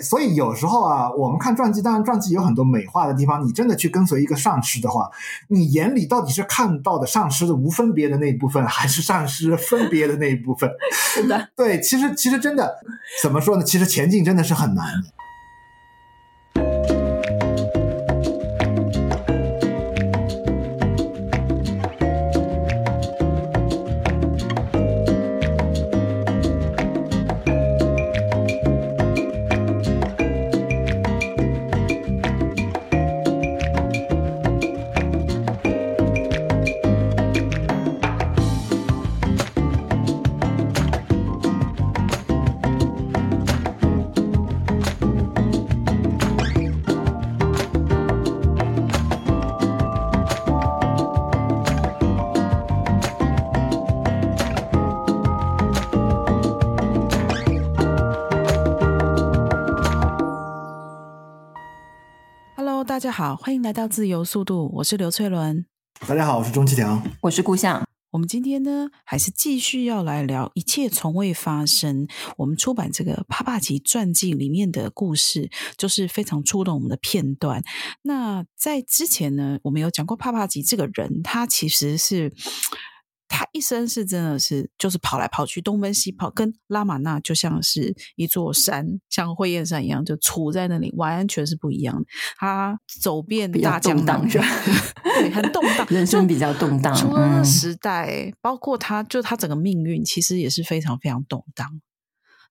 所以有时候啊，我们看传记，当然传记有很多美化的地方。你真的去跟随一个上师的话，你眼里到底是看到的上师的无分别的那一部分，还是上师分别的那一部分？是的，对，其实其实真的怎么说呢？其实前进真的是很难的。家好，欢迎来到自由速度，我是刘翠伦。大家好，我是钟启良，我是顾相。我们今天呢，还是继续要来聊一切从未发生。我们出版这个帕帕吉传记里面的故事，就是非常触动我们的片段。那在之前呢，我们有讲过帕帕吉这个人，他其实是。他一生是真的是就是跑来跑去东奔西跑，跟拉玛那就像是一座山，像灰燕山一样，就杵在那里，完全是不一样的。他走遍大江南北，对，很动荡，人生比较动荡。除了时代，嗯、包括他，就他整个命运，其实也是非常非常动荡。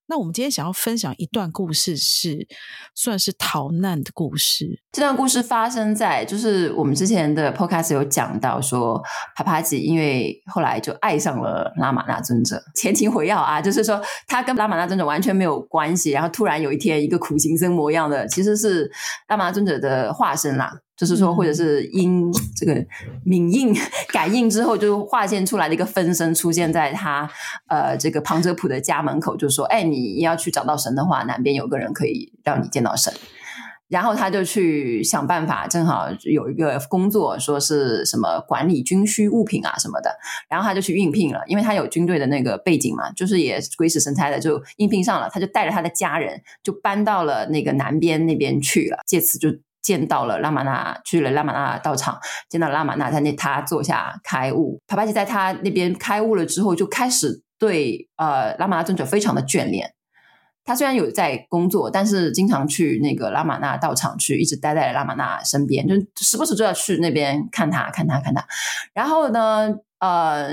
那我们今天想要分享一段故事是，算是逃难的故事。这段故事发生在，就是我们之前的 podcast 有讲到说，帕帕吉因为后来就爱上了拉玛那尊者。前情回要啊，就是说他跟拉玛那尊者完全没有关系，然后突然有一天，一个苦行僧模样的，其实是拉玛那尊者的化身啦。就是说，或者是因这个敏应感应之后，就化现出来的一个分身出现在他呃这个旁遮普的家门口，就说：“哎，你要去找到神的话，南边有个人可以让你见到神。”然后他就去想办法，正好有一个工作，说是什么管理军需物品啊什么的，然后他就去应聘了，因为他有军队的那个背景嘛，就是也鬼使神差的就应聘上了，他就带着他的家人就搬到了那个南边那边去了，借此就。见到了拉玛那，去了拉玛那道场，见到拉玛那在那，他坐下开悟。帕帕吉在他那边开悟了之后，就开始对呃拉玛那尊者非常的眷恋。他虽然有在工作，但是经常去那个拉玛那道场去，一直待在拉玛那身边，就时不时就要去那边看他，看他，看他。然后呢，呃，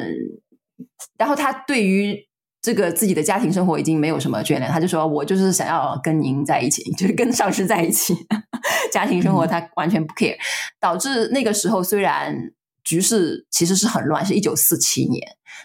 然后他对于。这个自己的家庭生活已经没有什么眷恋，他就说：“我就是想要跟您在一起，就是跟上司在一起。家庭生活他完全不 care，导致那个时候虽然。”局势其实是很乱，是一九四七年，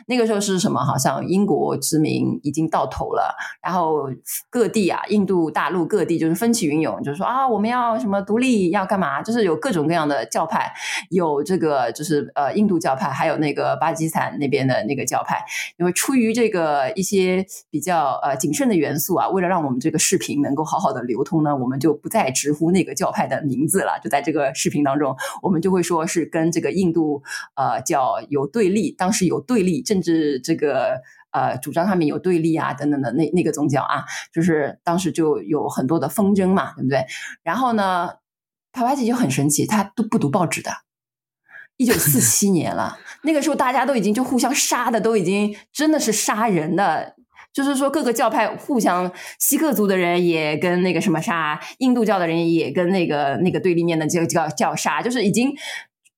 那个时候是什么？好像英国殖民已经到头了，然后各地啊，印度大陆各地就是风起云涌，就是说啊，我们要什么独立，要干嘛？就是有各种各样的教派，有这个就是呃印度教派，还有那个巴基斯坦那边的那个教派。因为出于这个一些比较呃谨慎的元素啊，为了让我们这个视频能够好好的流通呢，我们就不再直呼那个教派的名字了。就在这个视频当中，我们就会说是跟这个印度。呃，叫有对立，当时有对立政治，这个呃主张他们有对立啊，等等的那那个宗教啊，就是当时就有很多的纷争嘛，对不对？然后呢，帕帕吉就很神奇，他都不读报纸的。一九四 七年了，那个时候大家都已经就互相杀的，都已经真的是杀人的，就是说各个教派互相，锡克族的人也跟那个什么杀，印度教的人也跟那个那个对立面的叫叫叫杀，就是已经。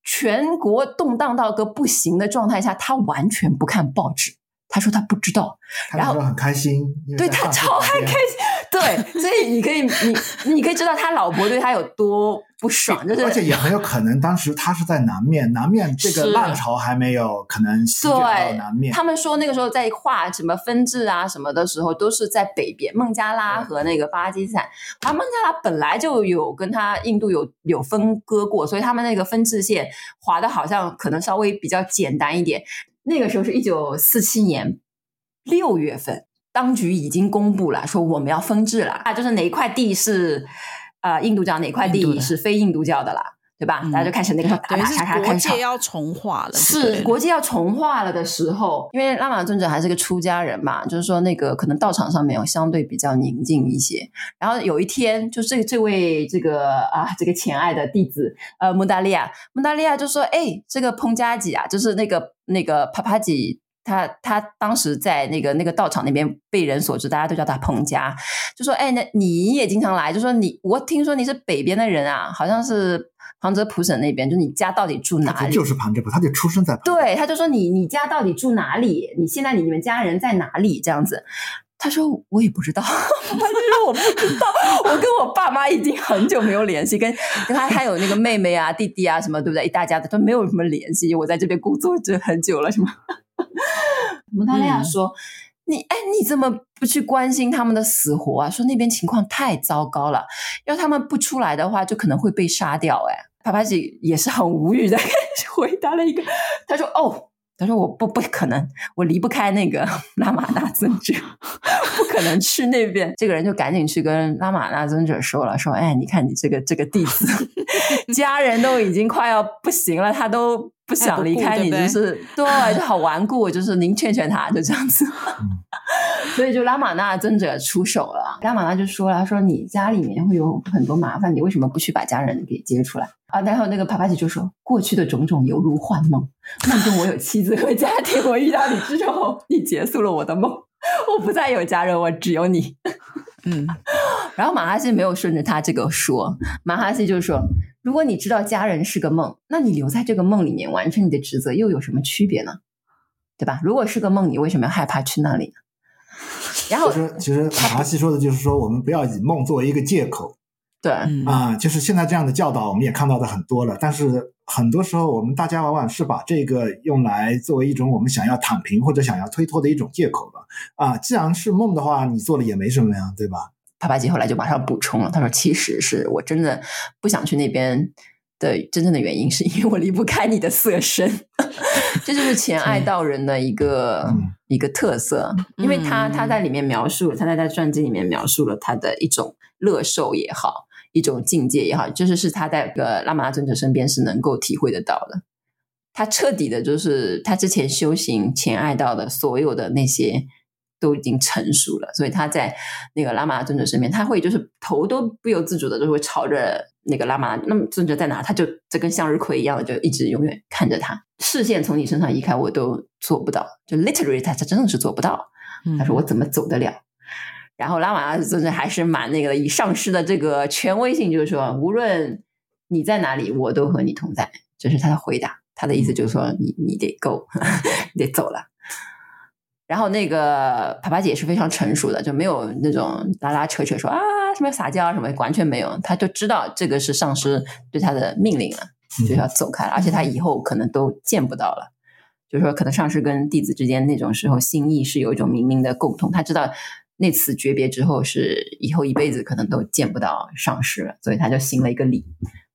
全国动荡到个不行的状态下，他完全不看报纸。他说他不知道，然后很开心，对他超还开心。对，所以你可以，你你可以知道他老婆对他有多不爽，就是而且也很有可能当时他是在南面，南面这个浪潮还没有可能席卷到南面。他们说那个时候在画什么分治啊什么的时候，都是在北边孟加拉和那个巴基斯坦。他孟加拉本来就有跟他印度有有分割过，所以他们那个分治线划的好像可能稍微比较简单一点。那个时候是一九四七年六月份。当局已经公布了，说我们要分治了啊，就是哪一块地是呃印度教，哪块地是非印度教的啦。对吧？大家就开始那个咔咔咔咔国界要重化了，是国界要重化了的时候，因为拉玛尊者还是个出家人嘛，就是说那个可能道场上面有相对比较宁静一些。然后有一天，就这这位这个啊这个前爱的弟子呃穆达利亚穆达利亚就说：“哎，这个彭加吉啊，就是那个那个帕帕吉，他他当时在那个那个道场那边被人所知，大家都叫他彭家，就说：哎，那你也经常来，就说你我听说你是北边的人啊，好像是。”旁遮普省那边，就你家到底住哪里？就是旁遮普，他就出生在。对，他就说你你家到底住哪里？你现在你们家人在哪里？这样子，他说我也不知道，他就说我不知道，我跟我爸妈已经很久没有联系，跟跟他还有那个妹妹啊、弟弟啊什么，对不对？一大家子都没有什么联系。我在这边工作这很久了，什么？蒙大利亚说。嗯你哎，你怎么不去关心他们的死活啊？说那边情况太糟糕了，要他们不出来的话，就可能会被杀掉。哎，帕帕吉也是很无语的 回答了一个，他说：“哦，他说我不不可能，我离不开那个 拉玛那尊者，不可能去那边。”这个人就赶紧去跟拉玛那尊者说了，说：“哎，你看你这个这个弟子，家人都已经快要不行了，他都。”不想离开你，就是对，对，就好顽固。就是您劝劝他，就这样子。所以就拉玛那尊者出手了。拉玛那就说了：“他说你家里面会有很多麻烦，你为什么不去把家人给接出来啊？”然后那个帕帕奇就说：“过去的种种犹如幻梦，梦中我有妻子和家庭，我遇到你之后，你结束了我的梦，我不再有家人，我只有你。”嗯，然后马哈西没有顺着他这个说，马哈西就说。如果你知道家人是个梦，那你留在这个梦里面完成你的职责又有什么区别呢？对吧？如果是个梦，你为什么要害怕去那里呢？然后，其实其实马哈希说的就是说，我们不要以梦作为一个借口。对，啊，就是现在这样的教导，我们也看到的很多了。但是很多时候，我们大家往往是把这个用来作为一种我们想要躺平或者想要推脱的一种借口了。啊，既然是梦的话，你做了也没什么呀，对吧？帕帕吉后来就马上补充了，他说：“其实是我真的不想去那边的真正的原因，是因为我离不开你的色身。”这就是 前爱道人的一个、嗯、一个特色，因为他他在里面描述，他在他传记里面描述了他的一种乐受也好，一种境界也好，就是是他在个拉玛拉尊者身边是能够体会得到的。他彻底的，就是他之前修行前爱道的所有的那些。都已经成熟了，所以他在那个拉玛那尊者身边，他会就是头都不由自主的就会朝着那个拉玛那，么尊者在哪，他就这跟向日葵一样的，就一直永远看着他，视线从你身上移开，我都做不到，就 literally 他他真的是做不到。他说我怎么走得了？嗯、然后拉玛那尊者还是蛮那个的，以上师的这个权威性，就是说无论你在哪里，我都和你同在，这、就是他的回答。他的意思就是说，你你得 go，你得走了。然后那个帕帕吉也是非常成熟的，就没有那种拉拉扯扯说啊什么撒娇啊什么，完全没有，她就知道这个是上师对她的命令了，就要走开了，而且她以后可能都见不到了，就是说可能上师跟弟子之间那种时候心意是有一种冥冥的共通，他知道那次诀别之后是以后一辈子可能都见不到上师了，所以他就行了一个礼。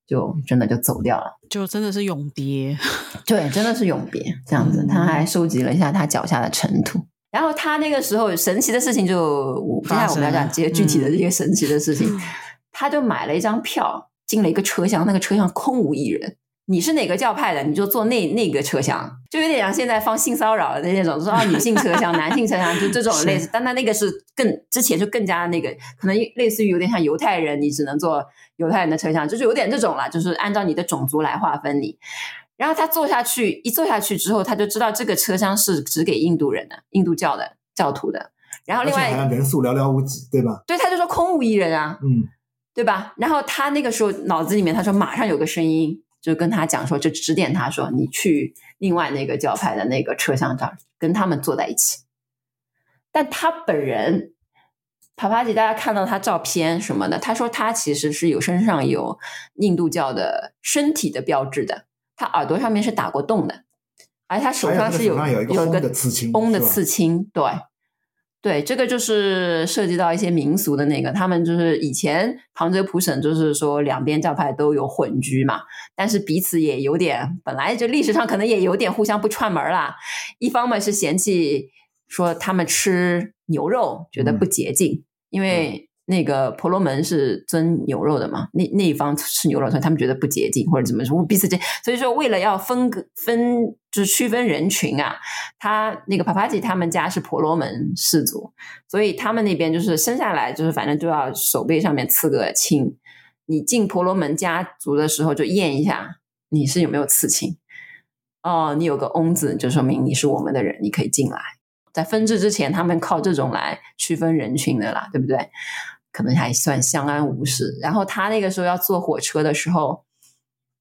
就真的就走掉了，就真的是永别，对，真的是永别这样子。他还收集了一下他脚下的尘土，然后他那个时候神奇的事情就，接下来我们要讲这些具体的这些神奇的事情，嗯、他就买了一张票进了一个车厢，那个车厢空无一人。你是哪个教派的？你就坐那那个车厢，就有点像现在放性骚扰的那种，说啊女性车厢、男性车厢，就这种类似。但他那个是更之前就更加那个，可能类似于有点像犹太人，你只能坐犹太人的车厢，就是有点这种了，就是按照你的种族来划分你。然后他坐下去，一坐下去之后，他就知道这个车厢是只给印度人的，印度教的教徒的。然后另外人数寥寥无几，对吧？对，他就说空无一人啊，嗯，对吧？然后他那个时候脑子里面他说马上有个声音。就跟他讲说，就指点他说，你去另外那个教派的那个车厢这儿，跟他们坐在一起。但他本人，帕帕吉，大家看到他照片什么的，他说他其实是有身上有印度教的身体的标志的，他耳朵上面是打过洞的，而他手上是有有一个红的刺青，红的刺青，对。对，这个就是涉及到一些民俗的那个，他们就是以前旁遮普省就是说两边教派都有混居嘛，但是彼此也有点，本来就历史上可能也有点互相不串门啦。一方面是嫌弃说他们吃牛肉觉得不洁净，嗯、因为那个婆罗门是尊牛肉的嘛，那那一方吃牛肉，所以他们觉得不洁净或者怎么说，彼此间，所以说为了要分个分，就是区分人群啊，他那个帕帕吉他们家是婆罗门氏族，所以他们那边就是生下来就是反正就要手背上面刺个青，你进婆罗门家族的时候就验一下你是有没有刺青，哦，你有个翁字就说明你是我们的人，你可以进来。在分治之前，他们靠这种来区分人群的啦，对不对？可能还算相安无事。然后他那个时候要坐火车的时候，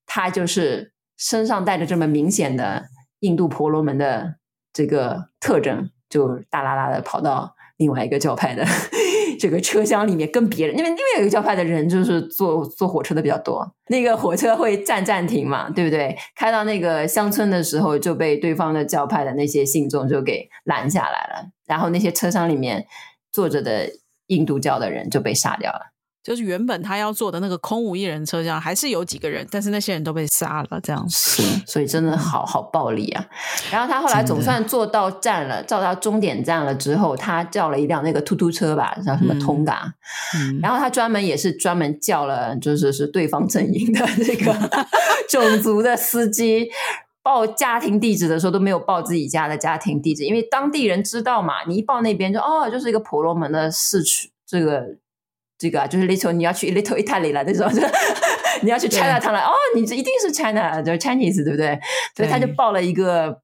他就是身上带着这么明显的印度婆罗门的这个特征，就大剌剌的跑到另外一个教派的 这个车厢里面，跟别人，因为另外一个教派的人就是坐坐火车的比较多，那个火车会站站停嘛，对不对？开到那个乡村的时候，就被对方的教派的那些信众就给拦下来了，然后那些车厢里面坐着的。印度教的人就被杀掉了，就是原本他要坐的那个空无一人车厢，还是有几个人，但是那些人都被杀了，这样是，所以真的好好暴力啊！然后他后来总算坐到站了，到到终点站了之后，他叫了一辆那个突突车吧，叫什么通达，嗯，然后他专门也是专门叫了，就是是对方阵营的这个 种族的司机。报家庭地址的时候都没有报自己家的家庭地址，因为当地人知道嘛，你一报那边就哦，就是一个婆罗门的市区，这个这个啊，就是 little 你要去 little Italy 了那种，你要去 China 了哦，你这一定是 China，就是 Chinese 对不对？所以他就报了一个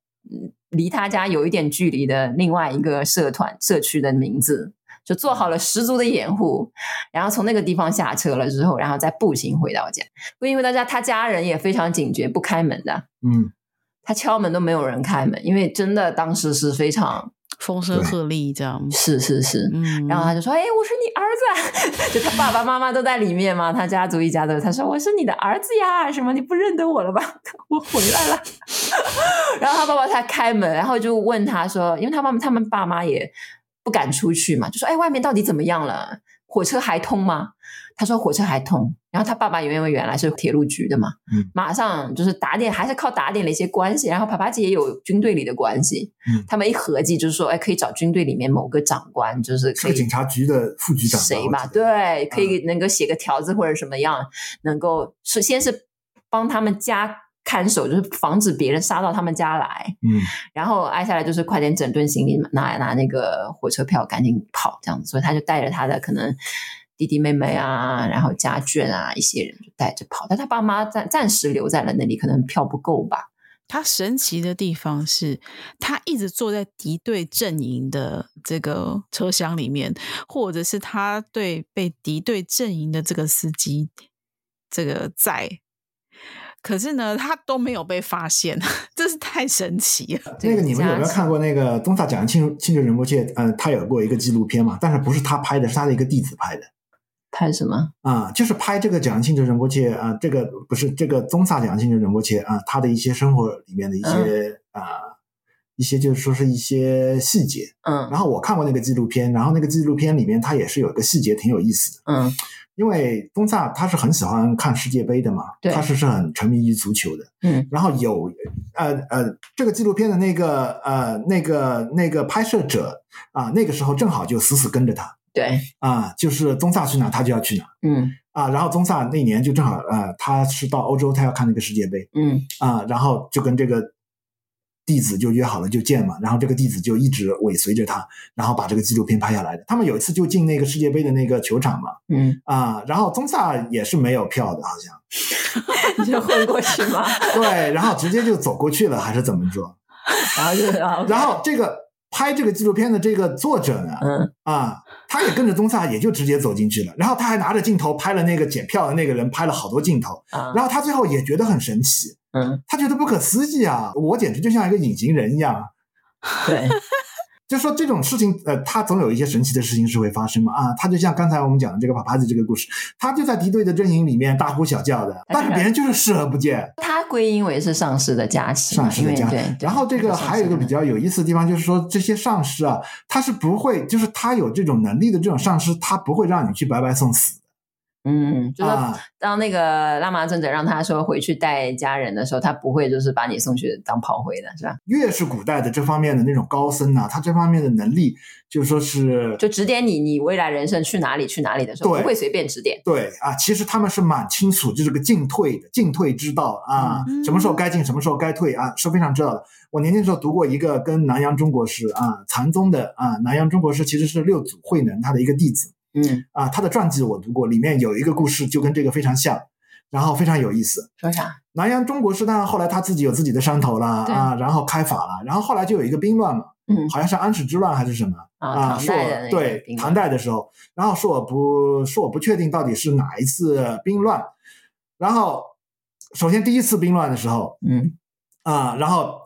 离他家有一点距离的另外一个社团社区的名字，就做好了十足的掩护，然后从那个地方下车了之后，然后再步行回到家。因为大家，他家人也非常警觉，不开门的，嗯。他敲门都没有人开门，因为真的当时是非常风声鹤唳这样。是是是，嗯，然后他就说：“哎，我是你儿子。”就他爸爸妈妈都在里面嘛，他家族一家的。他说：“我是你的儿子呀，什么你不认得我了吧？我回来了。”然后他爸爸才开门，然后就问他说：“因为他妈妈他们爸妈也不敢出去嘛，就说：‘哎，外面到底怎么样了？火车还通吗？’”他说火车还通，然后他爸爸因为原来是铁路局的嘛，嗯，马上就是打点，还是靠打点了一些关系，然后帕帕吉也有军队里的关系，嗯，他们一合计就是说，哎，可以找军队里面某个长官，就是可以警察局的副局长谁吧，对，可以能够写个条子或者什么样，嗯、能够首先是帮他们家看守，就是防止别人杀到他们家来，嗯，然后挨下来就是快点整顿行李，拿拿那个火车票，赶紧跑这样子，所以他就带着他的可能。弟弟妹妹啊，然后家眷啊，一些人就带着跑，但他爸妈暂暂时留在了那里，可能票不够吧。他神奇的地方是他一直坐在敌对阵营的这个车厢里面，或者是他对被敌对阵营的这个司机这个在，可是呢，他都没有被发现，这是太神奇了。那个你们有没有看过那个宗萨讲的庆庆州仁波切？呃，他有过一个纪录片嘛，但是不是他拍的，是他的一个弟子拍的。拍什么啊？就是拍这个蒋庆哲仁波切啊，这个不是这个宗萨蒋庆哲仁波切啊，他的一些生活里面的一些、嗯、啊，一些就是说是一些细节。嗯，然后我看过那个纪录片，然后那个纪录片里面他也是有一个细节挺有意思的。嗯，因为宗萨他是很喜欢看世界杯的嘛，对，他是是很沉迷于足球的。嗯，然后有呃呃，这个纪录片的那个呃那个那个拍摄者啊，那个时候正好就死死跟着他。对啊，就是宗萨去哪，他就要去哪。嗯啊，然后宗萨那年就正好呃，他是到欧洲，他要看那个世界杯。嗯啊，然后就跟这个弟子就约好了就见嘛，然后这个弟子就一直尾随着他，然后把这个纪录片拍下来的。他们有一次就进那个世界杯的那个球场嘛。嗯啊，然后宗萨也是没有票的，好像 你就混过去吗？对，然后直接就走过去了，还是怎么着？然后就然后这个。拍这个纪录片的这个作者呢，嗯啊，他也跟着宗萨，也就直接走进去了。然后他还拿着镜头拍了那个检票的那个人，拍了好多镜头。啊，然后他最后也觉得很神奇，嗯，他觉得不可思议啊，我简直就像一个隐形人一样。对。就说这种事情，呃，他总有一些神奇的事情是会发生嘛啊，他就像刚才我们讲的这个帕帕子这个故事，他就在敌对的阵营里面大呼小叫的，但是别人就是视而不见。他归因为是上师的加持，上师的加持。然后这个还有一个比较有意思的地方，就是说这些上师啊，他是不会，就是他有这种能力的这种上师，他不会让你去白白送死。嗯，就是当那个拉玛那尊者让他说回去带家人的时候，他不会就是把你送去当炮灰的，是吧？越是古代的这方面的那种高僧啊，他这方面的能力，就是说是就指点你，你未来人生去哪里去哪里的时候，不会随便指点。对啊，其实他们是蛮清楚，就是个进退的进退之道啊，嗯、什么时候该进，什么时候该退啊，是非常知道的。我年轻时候读过一个跟南洋中国师啊，禅宗的啊，南洋中国师其实是六祖慧能他的一个弟子。嗯啊，他的传记我读过，里面有一个故事就跟这个非常像，然后非常有意思。说啥？南洋中国师当然后来他自己有自己的山头了啊，然后开法了，然后后来就有一个兵乱嘛，嗯，好像是安史之乱还是什么啊？说对，唐代的时候，然后说我不说我不确定到底是哪一次兵乱，然后首先第一次兵乱的时候，嗯啊，然后。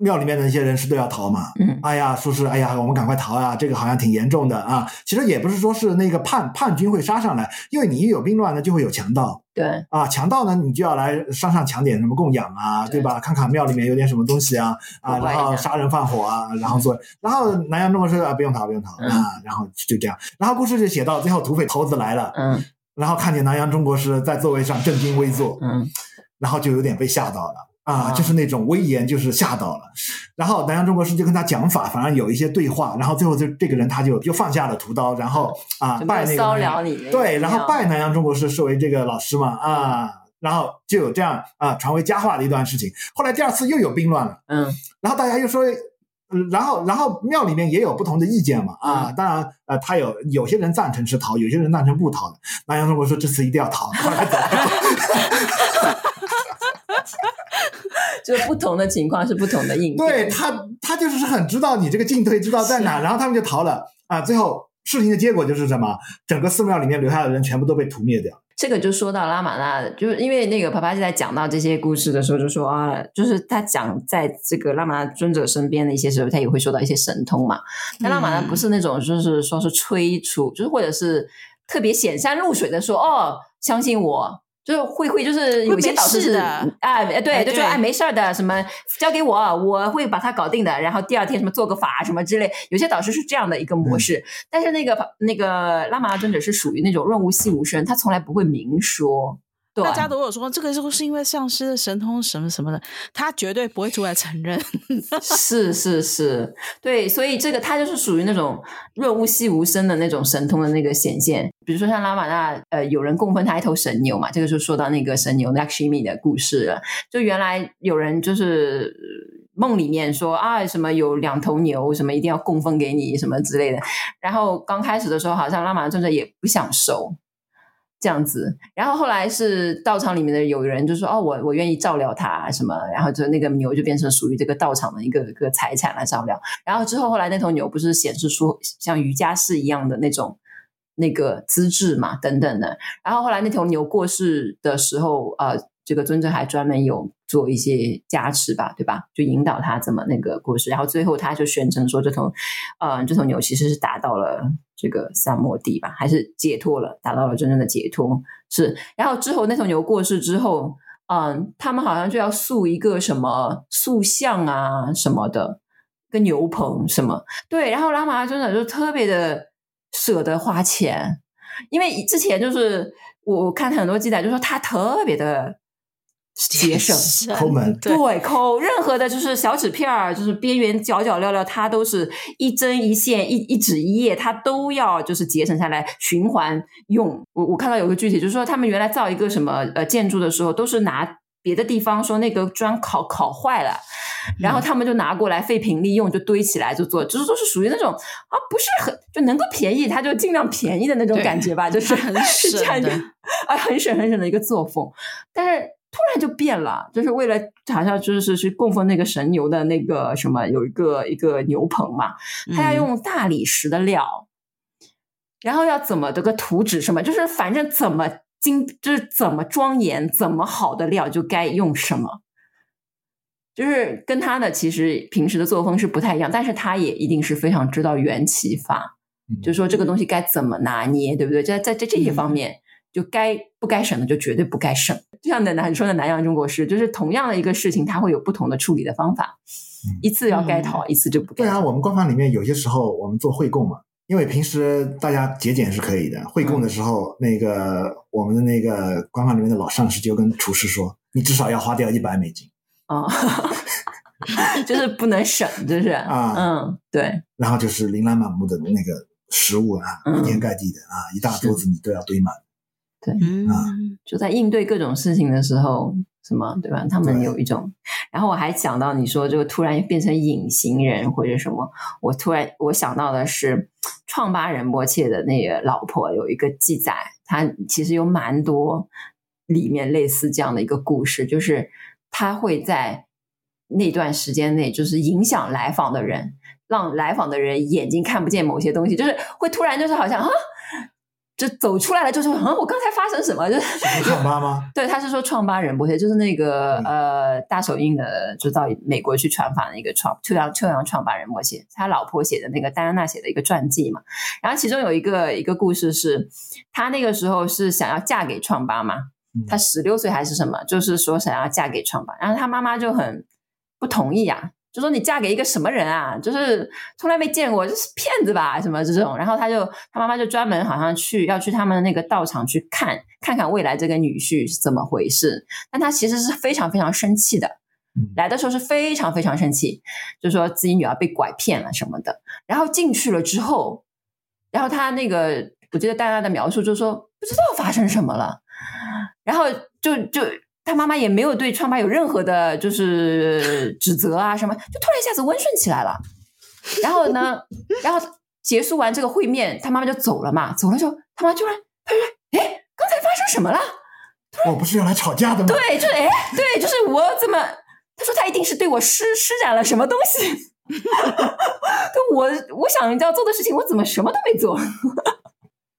庙里面的那些人士都要逃嘛，嗯，哎呀，说是哎呀，我们赶快逃啊，这个好像挺严重的啊。其实也不是说是那个叛叛军会杀上来，因为你一有兵乱呢，就会有强盗，对，啊，强盗呢，你就要来山上抢点什么供养啊，对，对吧？看看庙里面有点什么东西啊，啊，然后杀人放火啊，然后做，然后南阳中国说啊，不用逃，不用逃、嗯、啊，然后就这样，然后故事就写到最后土匪头子来了，嗯，然后看见南阳中国师在座位上正襟危坐，嗯，然后就有点被吓到了。啊，就是那种威严，就是吓到了。然后南洋中国师就跟他讲法，反正有一些对话。然后最后就这个人他就就放下了屠刀，然后啊拜那个对，然后拜南洋中国师视为这个老师嘛啊，然后就有这样啊传为佳话的一段事情。后来第二次又有兵乱了，嗯，然后大家又说，然后然后庙里面也有不同的意见嘛啊，当然呃他有有些人赞成是逃，有些人赞成不逃的。南阳中国说这次一定要逃，后来走。就是不同的情况是不同的应对，对他，他就是很知道你这个进退之道在哪，然后他们就逃了啊。最后事情的结果就是什么？整个寺庙里面留下的人全部都被屠灭掉。这个就说到拉玛那，就是因为那个帕帕吉在讲到这些故事的时候，就说啊，就是他讲在这个拉玛那尊者身边的一些时候，他也会说到一些神通嘛。但拉玛那不是那种就是说是催促，就是或者是特别显山露水的说哦，相信我。就是会会就是有些导师是啊，对，对就说哎没事的，什么交给我，我会把它搞定的。然后第二天什么做个法什么之类，有些导师是这样的一个模式。嗯、但是那个那个拉玛那尊者是属于那种润物细无声，他从来不会明说。对大家都有说这个就是因为上师的神通什么什么的，他绝对不会出来承认。是是是，对，所以这个他就是属于那种润物细无声的那种神通的那个显现。比如说像拉玛那，呃，有人供奉他一头神牛嘛，这个就说到那个神牛 Lakshmi 的故事了。就原来有人就是梦里面说啊，什么有两头牛，什么一定要供奉给你，什么之类的。然后刚开始的时候，好像拉玛那尊者也不想收。这样子，然后后来是道场里面的有人就说：“哦，我我愿意照料他什么。”然后就那个牛就变成属于这个道场的一个一个财产来照料。然后之后后来那头牛不是显示出像瑜伽士一样的那种那个资质嘛，等等的。然后后来那头牛过世的时候，呃。这个尊者还专门有做一些加持吧，对吧？就引导他怎么那个故事，然后最后他就宣称说，这头，呃，这头牛其实是达到了这个三摩地吧，还是解脱了，达到了真正的解脱。是，然后之后那头牛过世之后，嗯、他们好像就要塑一个什么塑像啊什么的，跟牛棚什么，对。然后拉玛尊者就特别的舍得花钱，因为之前就是我我看很多记载，就说他特别的。节省抠门，对抠任何的，就是小纸片儿，就是边缘角角料料，它都是一针一线，一一纸一页，它都要就是节省下来循环用。我我看到有个具体，就是说他们原来造一个什么呃建筑的时候，都是拿别的地方说那个砖烤烤坏了，然后他们就拿过来废品利用，就堆起来就做，就是都是属于那种啊不是很就能够便宜，他就尽量便宜的那种感觉吧，就是很省的啊，很省很省的一个作风，但是。突然就变了，就是为了好像就是去供奉那个神牛的那个什么，有一个一个牛棚嘛，他要用大理石的料，嗯、然后要怎么的个图纸什么，就是反正怎么精，就是怎么庄严，怎么好的料就该用什么，就是跟他的其实平时的作风是不太一样，但是他也一定是非常知道缘起法，嗯、就是说这个东西该怎么拿捏，对不对？在在在这些方面。嗯就该不该省的就绝对不该省，就像南说的南洋中国师，就是同样的一个事情，它会有不同的处理的方法，嗯、一次要该逃，嗯、一次就不该。对啊，我们官方里面有些时候我们做会供嘛，因为平时大家节俭是可以的，会供的时候，嗯、那个我们的那个官方里面的老上司就跟厨师说：“你至少要花掉一百美金。”哦，就是不能省，就是啊，嗯，对。然后就是琳琅满目的那个食物啊，铺天盖地的啊，一大桌子你都要堆满。对，啊，就在应对各种事情的时候。什么对吧？他们有一种，然后我还想到你说这个突然变成隐形人或者什么，我突然我想到的是创巴仁波切的那个老婆有一个记载，他其实有蛮多里面类似这样的一个故事，就是他会在那段时间内，就是影响来访的人，让来访的人眼睛看不见某些东西，就是会突然就是好像啊。就走出来了，就是：“嗯，我刚才发生什么？”就是创八吗？对，他是说创巴仁波切，就是那个、嗯、呃大手印的，就到美国去传法的一个创秋阳秋阳创巴仁波切，他老婆写的那个戴安娜写的一个传记嘛。然后其中有一个一个故事是，他那个时候是想要嫁给创八嘛，他十六岁还是什么，就是说想要嫁给创八，然后他妈妈就很不同意啊。就说你嫁给一个什么人啊？就是从来没见过，就是骗子吧？什么这种？然后他就他妈妈就专门好像去要去他们的那个道场去看看看未来这个女婿是怎么回事。但他其实是非常非常生气的，来的时候是非常非常生气，就说自己女儿被拐骗了什么的。然后进去了之后，然后他那个我记得戴安娜的描述就是说不知道发生什么了，然后就就。他妈妈也没有对川巴有任何的，就是指责啊什么，就突然一下子温顺起来了。然后呢，然后结束完这个会面，他妈妈就走了嘛。走了之后，他妈突然他说：“哎，刚才发生什么了？”我不是要来吵架的吗？对，就是哎，对，就是我怎么？他说他一定是对我施施展了什么东西。我我想要做的事情，我怎么什么都没做？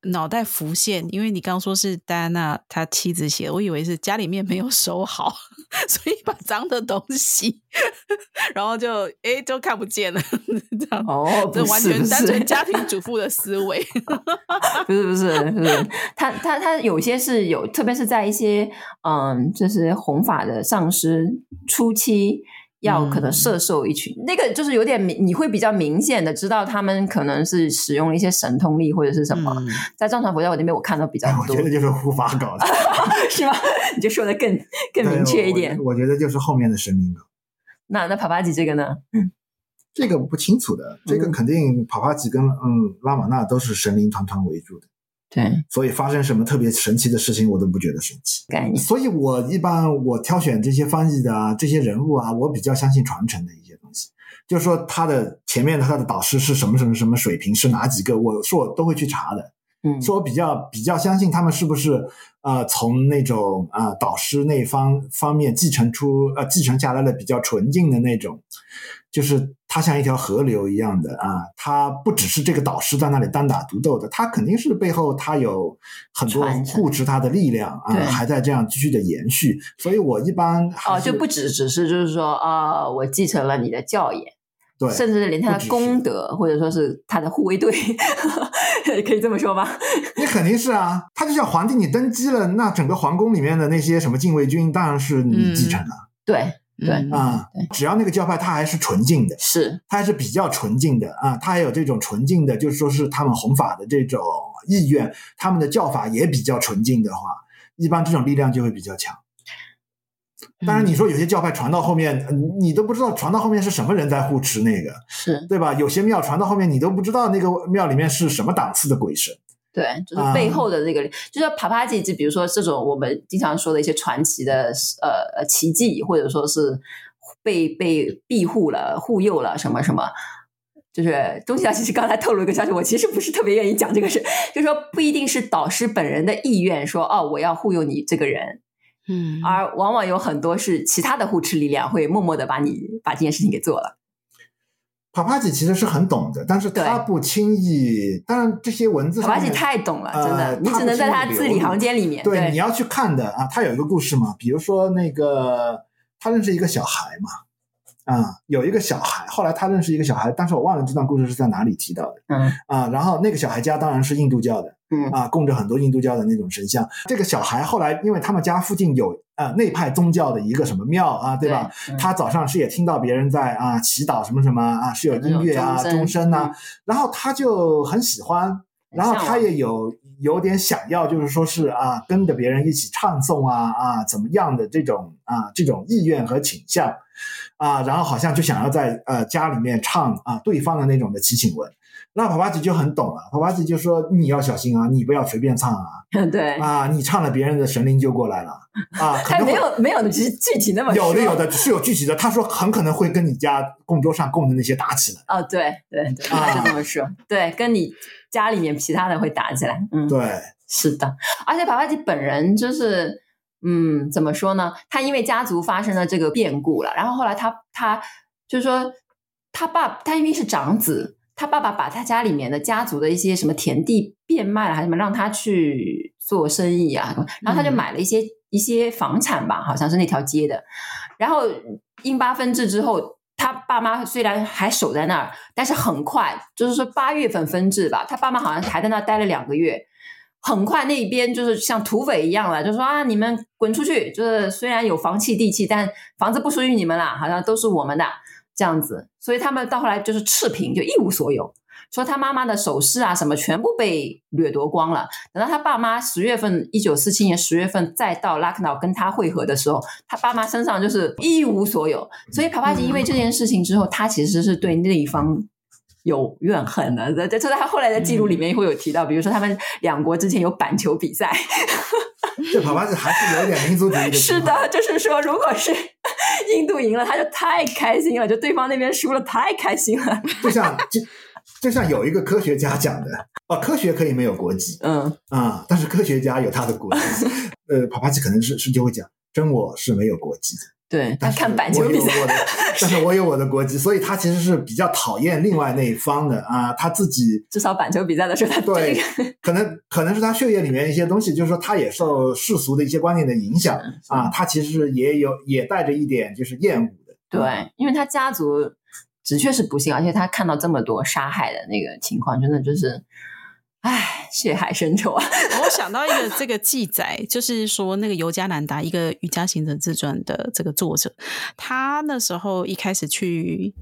脑袋浮现，因为你刚刚说是戴安娜她妻子写，我以为是家里面没有收好，所以把脏的东西，然后就哎就看不见了，这样哦，这完全单纯家庭主妇的思维，不是不是不是，他他他有些是有，特别是在一些嗯，就是弘法的上师初期。要可能射受一群，嗯、那个就是有点明，你会比较明显的知道他们可能是使用了一些神通力或者是什么。嗯、在藏传佛教我那边我看到比较多，我觉得就是护法搞的，是吗？你就说的更更明确一点我。我觉得就是后面的神明搞。那那帕帕吉这个呢？这个不清楚的，这个肯定帕帕吉跟嗯拉玛那都是神灵团团围住的。对，所以发生什么特别神奇的事情，我都不觉得神奇。所以我一般我挑选这些翻译的啊，这些人物啊，我比较相信传承的一些东西。就是说他的前面他的导师是什么什么什么水平，是哪几个，我是我都会去查的。嗯，说我比较比较相信他们是不是呃从那种啊、呃、导师那方方面继承出呃继承下来的比较纯净的那种。就是他像一条河流一样的啊，他不只是这个导师在那里单打独斗的，他肯定是背后他有很多护持他的力量啊，还在这样继续的延续。所以我一般哦，就不只只是就是说啊，我继承了你的教言，对，甚至连他的功德或者说是他的护卫队，可以这么说吧？你肯定是啊，他就像皇帝，你登基了，那整个皇宫里面的那些什么禁卫军，当然是你继承了，嗯、对。对啊，对只要那个教派它还是纯净的，是它还是比较纯净的啊，它还有这种纯净的，就是说是他们弘法的这种意愿，他们的教法也比较纯净的话，一般这种力量就会比较强。当然，你说有些教派传到后面，嗯、你都不知道传到后面是什么人在护持那个，是对吧？有些庙传到后面，你都不知道那个庙里面是什么档次的鬼神。对，就是背后的那个，嗯、就是帕帕吉，就比如说这种我们经常说的一些传奇的呃奇迹，或者说是被被庇护了、护佑了什么什么，就是东西。他其实刚才透露一个消息，我其实不是特别愿意讲这个事，就是说不一定是导师本人的意愿说，说哦，我要护佑你这个人，嗯，而往往有很多是其他的护持力量会默默的把你把这件事情给做了。帕帕吉其实是很懂的，但是他不轻易。当然，这些文字，帕帕吉太懂了，真的，呃、你只能在他字里行间里面。对，对你要去看的啊。他有一个故事嘛，比如说那个他认识一个小孩嘛，啊，有一个小孩，后来他认识一个小孩，但是我忘了这段故事是在哪里提到的。嗯啊，然后那个小孩家当然是印度教的，嗯啊，供着很多印度教的那种神像。这个小孩后来因为他们家附近有呃内派宗教的一个什么庙啊，对吧？对嗯、他早上是也听到别人在啊祈祷什么什么啊，是有音乐啊、钟声啊、嗯，然后他就很喜欢，然后他也有有点想要，就是说是啊跟着别人一起唱诵啊啊怎么样的这种啊这种意愿和倾向。啊，然后好像就想要在呃家里面唱啊对方的那种的祈请文，那帕帕吉就很懂了，帕帕吉就说你要小心啊，你不要随便唱啊，对。啊，你唱了别人的神灵就过来了 啊，他没有没有具具体那么有的有的是有具体的，他说很可能会跟你家供桌上供的那些打起来，哦对对对，他就这么说，对，跟你家里面其他的会打起来，嗯，对，是的，而且帕帕吉本人就是。嗯，怎么说呢？他因为家族发生了这个变故了，然后后来他他就是说，他爸他因为是长子，他爸爸把他家里面的家族的一些什么田地变卖了，还是什么，让他去做生意啊，然后他就买了一些、嗯、一些房产吧，好像是那条街的。然后英巴分治之后，他爸妈虽然还守在那儿，但是很快就是说八月份分治吧，他爸妈好像还在那儿待了两个月。很快那边就是像土匪一样了，就说啊，你们滚出去！就是虽然有房契地契，但房子不属于你们了，好像都是我们的这样子。所以他们到后来就是赤贫，就一无所有。说他妈妈的首饰啊什么全部被掠夺光了。等到他爸妈十月份，一九四七年十月份再到拉克瑙跟他会合的时候，他爸妈身上就是一无所有。所以帕帕吉因为这件事情之后，他其实是对那一方。有怨恨的，在在他后来的记录里面会有提到，嗯、比如说他们两国之前有板球比赛，这帕帕吉还是有点民族主义的。是的，就是说，如果是 印度赢了，他就太开心了；就对方那边输了，太开心了。就像就就像有一个科学家讲的，哦，科学可以没有国籍，嗯啊，但是科学家有他的国籍。呃，帕帕奇可能是是就会讲，真我是没有国籍的。对，他看板球比赛，但是我有我的国籍，所以他其实是比较讨厌另外那一方的啊。他自己至少板球比赛的时候，他对，可能可能是他血液里面一些东西，就是说他也受世俗的一些观念的影响啊。他其实也有也带着一点就是厌恶的。对，因为他家族的确是不幸，而且他看到这么多杀害的那个情况，真的就是。唉，血海深仇啊！我想到一个这个记载，就是说那个尤加南达一个瑜伽行者自传的这个作者，他那时候一开始去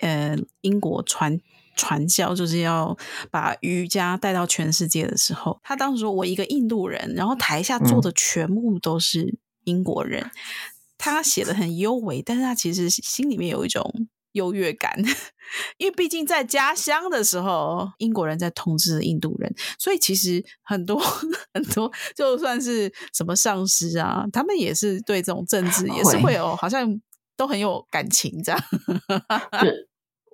呃英国传传教，就是要把瑜伽带到全世界的时候，他当时说：“我一个印度人，然后台下坐的全部都是英国人。嗯”他写的很优美，但是他其实心里面有一种。优越感，因为毕竟在家乡的时候，英国人在统治印度人，所以其实很多 很多，就算是什么上师啊，他们也是对这种政治也是会有，好像都很有感情这样。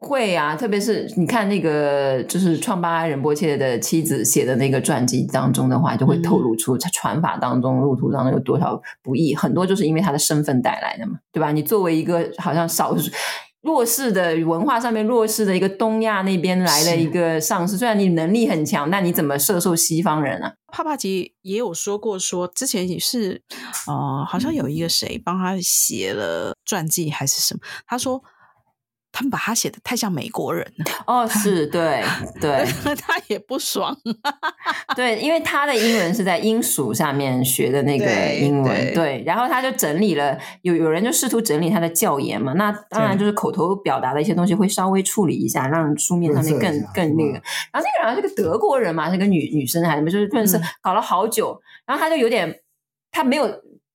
会啊，特别是你看那个，就是创巴仁波切的妻子写的那个传记当中的话，就会透露出在传法当中路途当中有多少不易，很多就是因为他的身份带来的嘛，对吧？你作为一个好像少数。弱势的文化上面弱势的一个东亚那边来的一个上司，虽然你能力很强，但你怎么射受西方人啊？帕帕吉也有说过说，说之前也是，呃，好像有一个谁帮他写了传记还是什么，他说。他们把他写的太像美国人了。哦，是对 对，他也不爽，对，因为他的英文是在英属上面学的那个英文，对，对，然后他就整理了，有有人就试图整理他的教研嘛，那当然就是口头表达的一些东西会稍微处理一下，让书面上面更更那个。然后那个人是个德国人嘛，是个女女生还是什么，就是真的是搞了好久，然后他就有点他没有。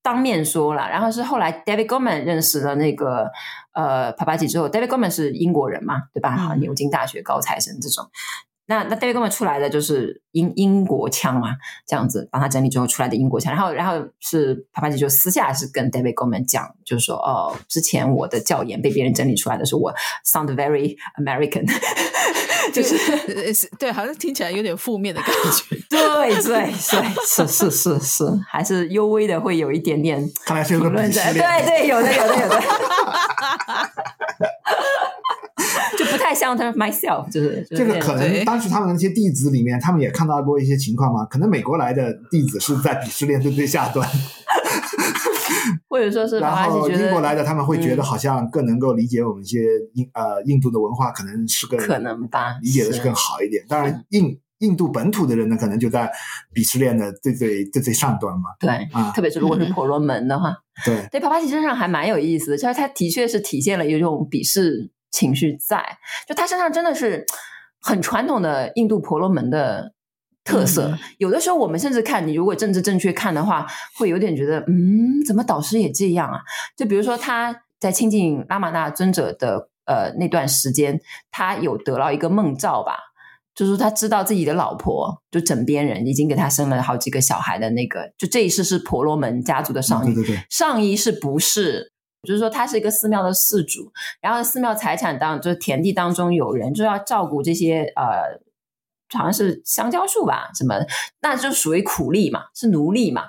当面说了，然后是后来 David Goleman 认识了那个呃帕帕吉之后，David Goleman 是英国人嘛，对吧？嗯、牛津大学高材生这种，那那 David Goleman 出来的就是英英国腔嘛，这样子帮他整理之后出来的英国腔，然后然后是帕帕吉就私下是跟 David Goleman 讲，就是说哦，之前我的教研被别人整理出来的时候，我 sound very American。就是对，好像听起来有点负面的感觉。对对对，是是是是，还是幽微的，会有一点点。看来是有个鄙视链。对对，有的有的有的。就不太像他们 myself，就是这个可能当时他们那些弟子里面，他们也看到过一些情况嘛。可能美国来的弟子是在鄙视链的最下端。或者说是然后英国来的他们会觉得好像更能够理解我们一些印、嗯、呃印度的文化，可能是更可能吧，理解的是更好一点。当然印印度本土的人呢，可能就在鄙视链的最最最最上端嘛。对啊，特别是如果是 婆罗门的话，嗯、对对，帕帕奇身上还蛮有意思的，就是他的确是体现了一种鄙视情绪在，就他身上真的是很传统的印度婆罗门的特色。嗯、有的时候我们甚至看你如果政治正确看的话，会有点觉得，嗯，怎么导师也这样啊？就比如说他在亲近拉玛那尊者的呃那段时间，他有得到一个梦兆吧。就是他知道自己的老婆就枕边人已经给他生了好几个小孩的那个，就这一世是婆罗门家族的上一，对对对，上一世不是，就是说他是一个寺庙的寺主，然后寺庙财产当就是田地当中有人就要照顾这些呃，好像是香蕉树吧什么，那就属于苦力嘛，是奴隶嘛，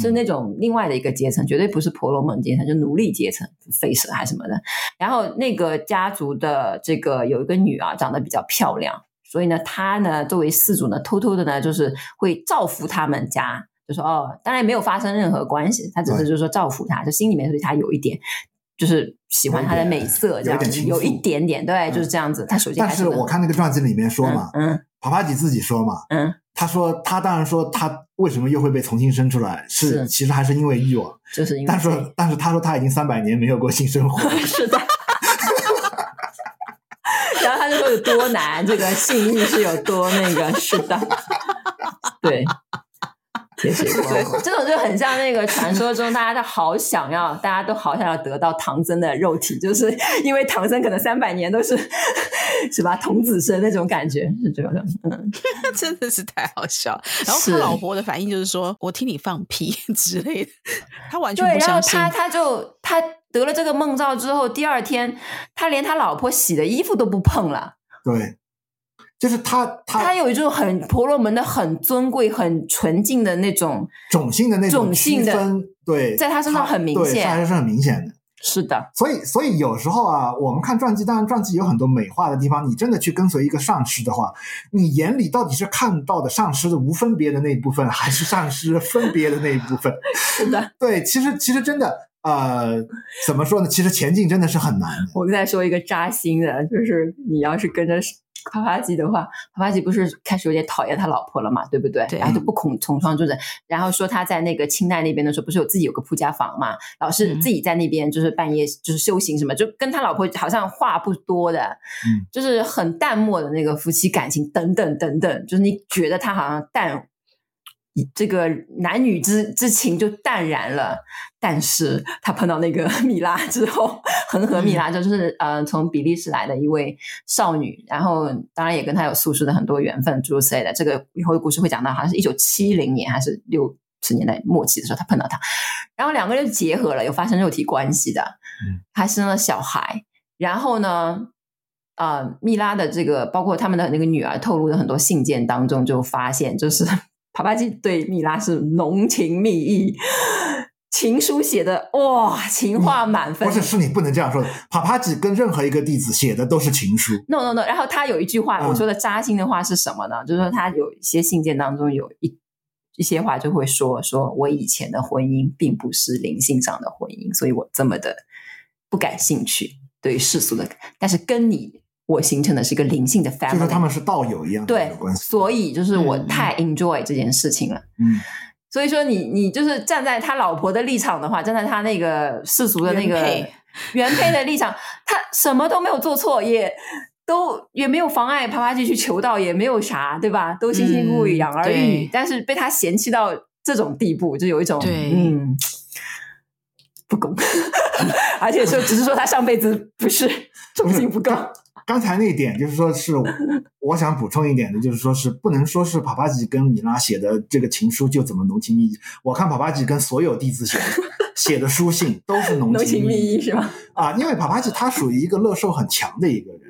是那种另外的一个阶层，绝对不是婆罗门阶层，就奴隶阶层，吠舍还是什么的。然后那个家族的这个有一个女儿长得比较漂亮。所以呢，她呢作为寺主呢，偷偷的呢，就是会造福他们家，就说哦，当然没有发生任何关系，他只是就是说造福他，就心里面对他有一点，就是喜欢他的美色这样子，有，有一点点，对，嗯、就是这样子。他首先但是我看那个传记里面说嘛，嗯，帕帕吉自己说嘛，嗯，他说他当然说他为什么又会被重新生出来，是，是其实还是因为欲望，就是因为，但是但是他说他已经三百年没有过性生活，是的。然后他就说有多难，这个性欲是有多那个，是的，对，对，这种就很像那个传说中，大家都好想要，大家都好想要得到唐僧的肉体，就是因为唐僧可能三百年都是是吧童子身那种感觉，是这样，嗯，真的是太好笑。然后他老婆的反应就是说：“我听你放屁之类的。”他完全不相信，他他就他。得了这个梦兆之后，第二天他连他老婆洗的衣服都不碰了。对，就是他他他有一种很婆罗门的、很尊贵、很纯净的那种种姓的那种种姓的，对，在他身上很明显，对，还是很明显的。是的，所以所以有时候啊，我们看传记，当然传记有很多美化的地方。你真的去跟随一个上师的话，你眼里到底是看到的上师的无分别的那一部分，还是上师分别的那一部分？是的，对，其实其实真的。呃，怎么说呢？其实前进真的是很难。我再说一个扎心的，就是你要是跟着帕帕吉的话，帕帕吉不是开始有点讨厌他老婆了嘛，对不对？对。然后就不恐从窗就是，然后说他在那个清代那边的时候，不是有自己有个铺家房嘛，老是自己在那边就是半夜就是修行什么，嗯、就跟他老婆好像话不多的，嗯，就是很淡漠的那个夫妻感情等等等等，就是你觉得他好像淡。这个男女之之情就淡然了，但是他碰到那个 米拉之后，恒河米拉就是、嗯、呃从比利时来的一位少女，然后当然也跟他有宿世的很多缘分诸如此类的。这个以后的故事会讲到，好像是一九七零年还是六十年代末期的时候，他碰到他，然后两个人结合了，有发生肉体关系的，还生了小孩。然后呢，呃，米拉的这个包括他们的那个女儿透露的很多信件当中，就发现就是。帕帕吉对米拉是浓情蜜意，情书写的哇，情话满分。不是，是你不能这样说的。帕帕吉跟任何一个弟子写的都是情书。No No No。然后他有一句话，我说的扎心的话是什么呢？嗯、就是说他有一些信件当中有一一些话就会说，说我以前的婚姻并不是灵性上的婚姻，所以我这么的不感兴趣对于世俗的，但是跟你。我形成的是一个灵性的 family，就是他们是道友一样的对关系，所以就是我太 enjoy 这件事情了。嗯，所以说你你就是站在他老婆的立场的话，站在他那个世俗的那个原配，的立场，他什么都没有做错，也都也没有妨碍帕帕吉去求道，也没有啥，对吧？都辛辛苦苦养儿育女，但是被他嫌弃到这种地步，就有一种对。嗯。不公，而且说只是说他上辈子不是忠心不够。刚才那一点就是说，是 我想补充一点的，就是说是不能说是帕帕吉跟米拉写的这个情书就怎么浓情蜜意。我看帕帕吉跟所有弟子写的 写的书信都是浓情蜜意，浓情蜜意是吧？啊，因为帕帕吉他属于一个乐受很强的一个人。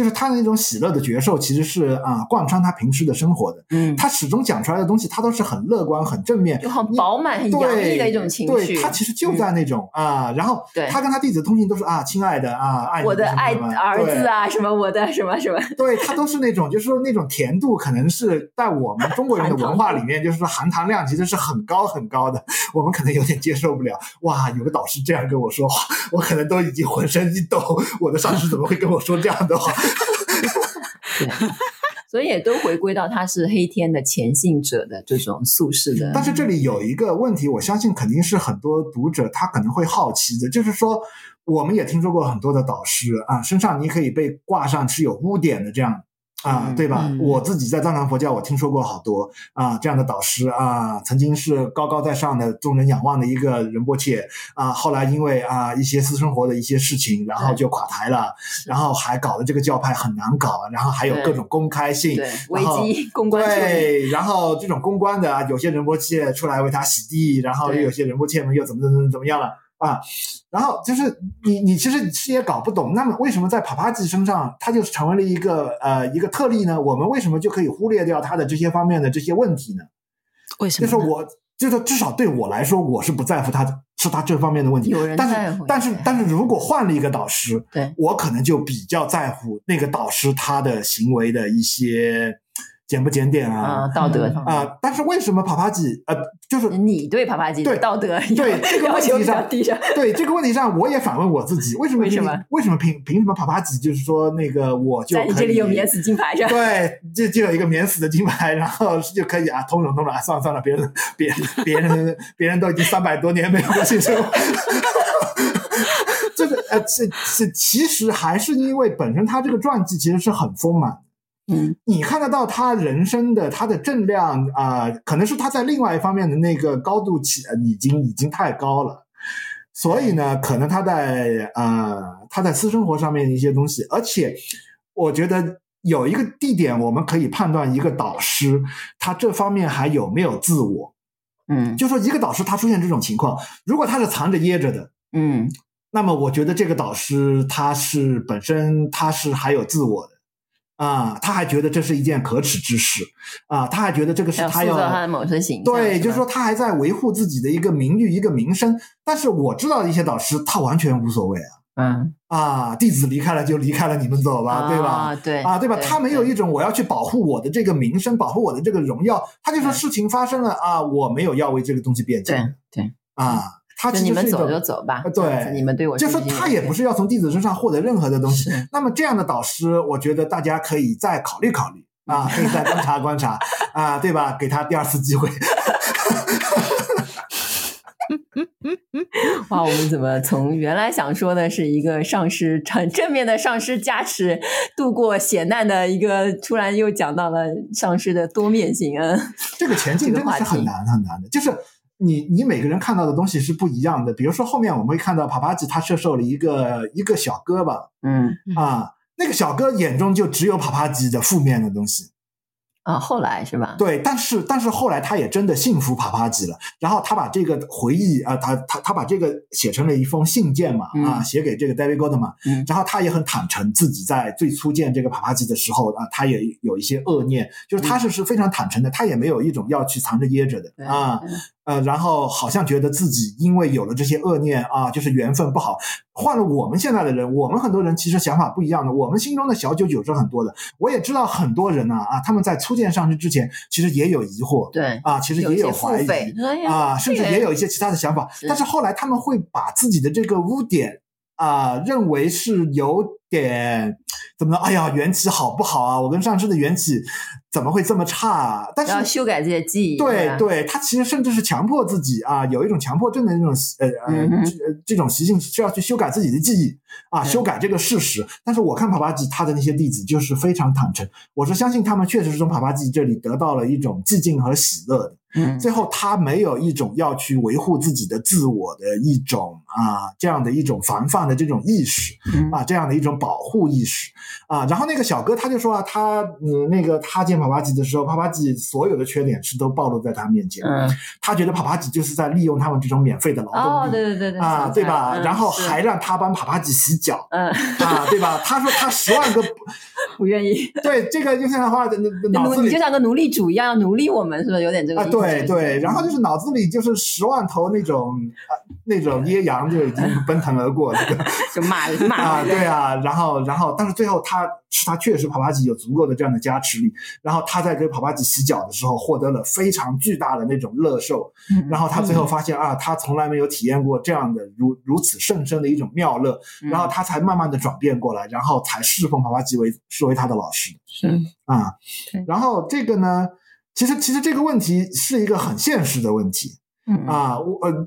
就是他的那种喜乐的觉受，其实是啊贯穿他平时的生活的。嗯，他始终讲出来的东西，他都是很乐观、很正面，就很饱满、很洋溢的一种情绪。对，他其实就在那种、嗯、啊，然后他跟他弟子的通信都是啊，亲爱的啊，爱我的爱儿子啊，什么我的什么什么，对他都是那种，就是说那种甜度，可能是在我们中国人的文化里面，就是说含糖量其实是很高很高的，我们可能有点接受不了。哇，有个导师这样跟我说话，我可能都已经浑身一抖。我的上司怎么会跟我说这样的话？对，所以也都回归到他是黑天的前行者的这种宿世的。但是这里有一个问题，我相信肯定是很多读者他可能会好奇的，就是说，我们也听说过很多的导师啊，身上你可以被挂上是有污点的这样。啊，对吧？嗯、我自己在藏传佛教，我听说过好多啊这样的导师啊，曾经是高高在上的众人仰望的一个仁波切啊，后来因为啊一些私生活的一些事情，然后就垮台了，然后还搞得这个教派很难搞，然后还有各种公开性危机公关，对，然后这种公关的啊，有些仁波切出来为他洗地，然后又有些仁波切们又怎么怎么怎么样了。啊，然后就是你，你其实是也搞不懂，那么为什么在帕帕吉身上，他就成为了一个呃一个特例呢？我们为什么就可以忽略掉他的这些方面的这些问题呢？为什么？就是我，就是至少对我来说，我是不在乎他是他这方面的问题。有人在乎，但是但是但是如果换了一个导师，对，我可能就比较在乎那个导师他的行为的一些。检不检点啊？道德啊！但是为什么帕帕吉呃，就是你对帕帕吉对道德对 这个问题上，对这个问题上，我也反问我自己：为什么？为什么？为什么凭凭什么帕帕吉就是说那个我就在你这里有免死金牌是吧？对，就就有一个免死的金牌，然后就可以啊，通融通融啊，算了算了，别人别别人别人都已经三百多年没有过性生活，就是呃，这这其实还是因为本身他这个传记其实是很丰满。嗯，你看得到他人生的他的正量啊、呃，可能是他在另外一方面的那个高度起已经已经太高了，所以呢，可能他在呃他在私生活上面的一些东西，而且我觉得有一个地点我们可以判断一个导师他这方面还有没有自我，嗯，就说一个导师他出现这种情况，如果他是藏着掖着的，嗯，那么我觉得这个导师他是本身他是还有自我的。啊，他还觉得这是一件可耻之事，啊，他还觉得这个是他要，要他的某些形象，对，就是说他还在维护自己的一个名誉、一个名声。但是我知道的一些导师，他完全无所谓啊，嗯，啊，弟子离开了就离开了，你们走吧，啊、对吧？对，啊，对吧？他没有一种我要去保护我的这个名声，保护我的这个荣耀，他就说事情发生了啊，我没有要为这个东西辩解，对对，啊。他其实是你们走就走吧，对，你们对我就说他也不是要从弟子身上获得任何的东西。那么这样的导师，我觉得大家可以再考虑考虑啊，可以再观察观察 啊，对吧？给他第二次机会。哇，我们怎么从原来想说的是一个上师很正面的上师加持度过险难的一个，突然又讲到了上师的多面性啊？这个前进真的是很难很难的，就是。你你每个人看到的东西是不一样的，比如说后面我们会看到帕帕吉他射受了一个一个小哥吧，嗯。啊，那个小哥眼中就只有帕帕吉的负面的东西。啊，后来是吧？对，但是但是后来他也真的信服帕帕吉了，然后他把这个回忆啊，他他他把这个写成了一封信件嘛，嗯、啊，写给这个 David Gordon 嘛，嗯，然后他也很坦诚自己在最初见这个帕帕吉的时候啊，他也有一些恶念，就是他是是非常坦诚的，嗯、他也没有一种要去藏着掖着的啊。呃，然后好像觉得自己因为有了这些恶念啊，就是缘分不好。换了我们现在的人，我们很多人其实想法不一样的。我们心中的小九九是很多的。我也知道很多人呢啊，啊，他们在初见上师之前，其实也有疑惑，对啊，其实也有怀疑啊，甚至也有一些其他的想法。但是后来他们会把自己的这个污点啊，认为是有点怎么呢？哎呀，缘起好不好啊？我跟上师的缘起。怎么会这么差啊？但是要修改这些记忆，对对，他其实甚至是强迫自己啊，有一种强迫症的那种呃呃、嗯、这种习性，需要去修改自己的记忆啊，修改这个事实。但是我看帕帕吉他的那些弟子就是非常坦诚，我是相信他们确实是从帕帕吉这里得到了一种寂静和喜乐的嗯，最后他没有一种要去维护自己的自我的一种啊这样的一种防范的这种意识，嗯啊这样的一种保护意识啊。然后那个小哥他就说啊，他嗯那个他见帕帕吉的时候，帕帕吉所有的缺点是都暴露在他面前，嗯，他觉得帕帕吉就是在利用他们这种免费的劳动力，哦，对对对对啊，对吧？嗯然后还让他帮帕帕吉洗脚，嗯，啊，对吧？他说他十万个 不愿意，对这个就像的话，脑子里你就像个奴隶主一样要奴隶我们，是不是有点这个啊？对对对，然后就是脑子里就是十万头那种啊那种野羊就已经 奔腾而过，这 个就骂骂啊，对啊，然后然后但是最后他是他确实帕帕吉有足够的这样的加持力，然后他在给帕帕吉洗脚的时候获得了非常巨大的那种乐受，嗯然后他最后发现啊，他从来没有体验过这样的如如此甚深的一种妙乐，嗯然后他才慢慢的转变过来，然后才侍奉帕帕吉为视为他的老师。是。啊，然后这个呢，其实其实这个问题是一个很现实的问题嗯啊，我呃，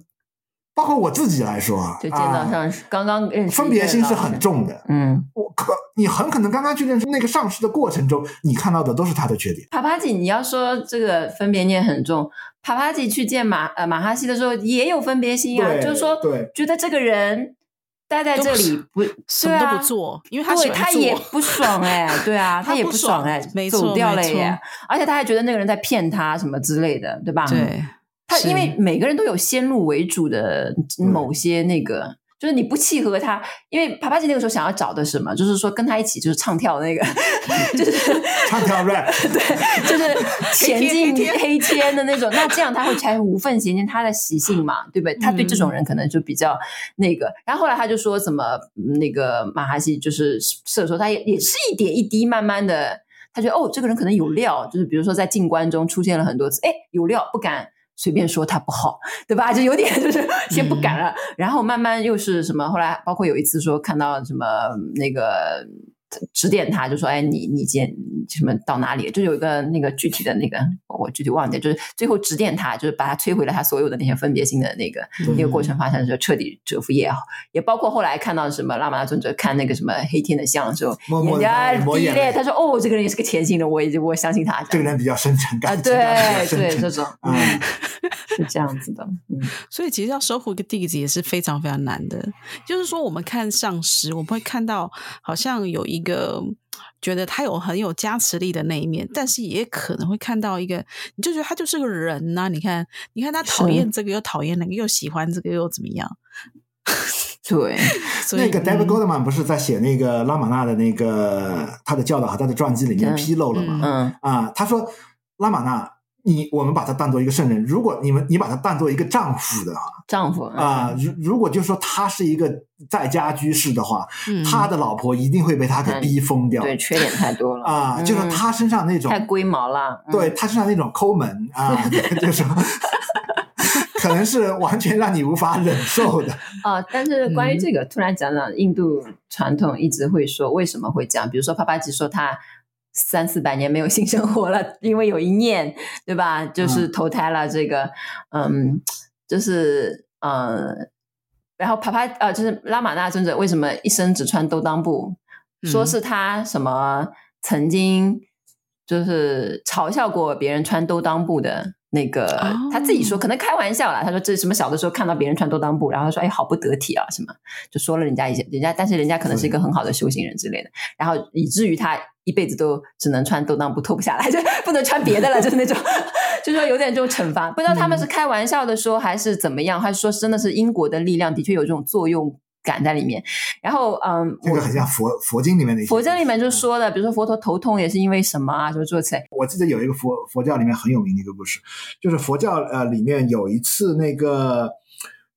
包括我自己来说啊，就见到啊上是刚刚认识分别心是很重的。嗯，我可你很可能刚刚去认识那个上市的过程中，你看到的都是他的缺点。帕帕吉，你要说这个分别念很重，帕帕吉去见马呃马哈西的时候也有分别心啊，就是说对觉得这个人待在这里不什么都不做，因为他对他也不爽 哎、对啊，他也不不爽哎、没走掉了耶。错，而且他还觉得那个人在骗他什么之类的，对吧？对，他因为每个人都有先入为主的某些那个，就是你不契合他，因为帕帕吉那个时候想要找的什么，就是说跟他一起就是唱跳的那个，就是 唱跳 rap，对，就是前进黑天的那种。那这样他会才无缝衔接他的习性嘛，对不对？他对这种人可能就比较那个。然后后来他就说什么那个马哈西就是射手，他也也是一点一滴慢慢的，他觉得哦，这个人可能有料，就是比如说在进关中出现了很多次，哎，有料，不敢。随便说他不好，对吧？就有点就是先不敢了，嗯、然后慢慢又是什么？后来包括有一次说看到什么那个指点他，就说：“哎，你你见什么到哪里？”就有一个那个具体的那个我具体忘记，就是最后指点他，就是把他摧毁了他所有的那些分别心的那个、嗯、那个过程发生的时候，彻底折服也好，也包括后来看到什么拉玛那尊者看那个什么黑天的像的时候，人家第一列他说：“哦，这个人也是个虔信的，我也我相信他。”这个人比较深沉，感啊，对对，这种嗯。是这样子的，嗯，所以其实要收服一个弟子也是非常非常难的。就是说，我们看上师，我们会看到好像有一个觉得他有很有加持力的那一面，但是也可能会看到一个，你就觉得他就是个人呐、啊。你看，你看他讨厌这个，又讨厌那个，又喜欢这个，又怎么样？对，所以那个 David Goldman 不是在写那个拉玛纳的那个他的教导和他的传记里面披露了吗？嗯啊，他说拉玛那。你我们把他当做一个圣人，如果你们你把他当做一个丈夫的丈夫啊，如、呃、如果就说他是一个在家居士的话，嗯、他的老婆一定会被他给逼疯掉。对，缺点太多了啊，嗯、就是他身上那种太龟毛了，嗯、对他身上那种抠门啊，就是可能是完全让你无法忍受的啊。但是关于这个，嗯、突然讲讲印度传统一直会说为什么会这样，比如说帕帕吉说他。三四百年没有性生活了，因为有一念，对吧？就是投胎了这个，嗯，嗯，就是嗯，然后帕帕呃，就是拉玛那尊者为什么一生只穿兜裆布？嗯、说是他什么曾经就是嘲笑过别人穿兜裆布的。那个、哦、他自己说，可能开玩笑啦。他说这什么小的时候看到别人穿兜裆布，然后他说哎，好不得体啊，什么就说了人家一些人家，但是人家可能是一个很好的修行人之类的，然后以至于他一辈子都只能穿兜裆布，脱不下来，就不能穿别的了，就是那种，就是说有点这种惩罚。不知道他们是开玩笑的说，还是怎么样，还是说真的是因果的力量的确有这种作用。感在里面，然后嗯，这个很像佛佛经里面的。佛经里面就说的，比如说佛陀头痛也是因为什么啊？就做起来。我记得有一个佛佛教里面很有名的一个故事，就是佛教呃里面有一次那个。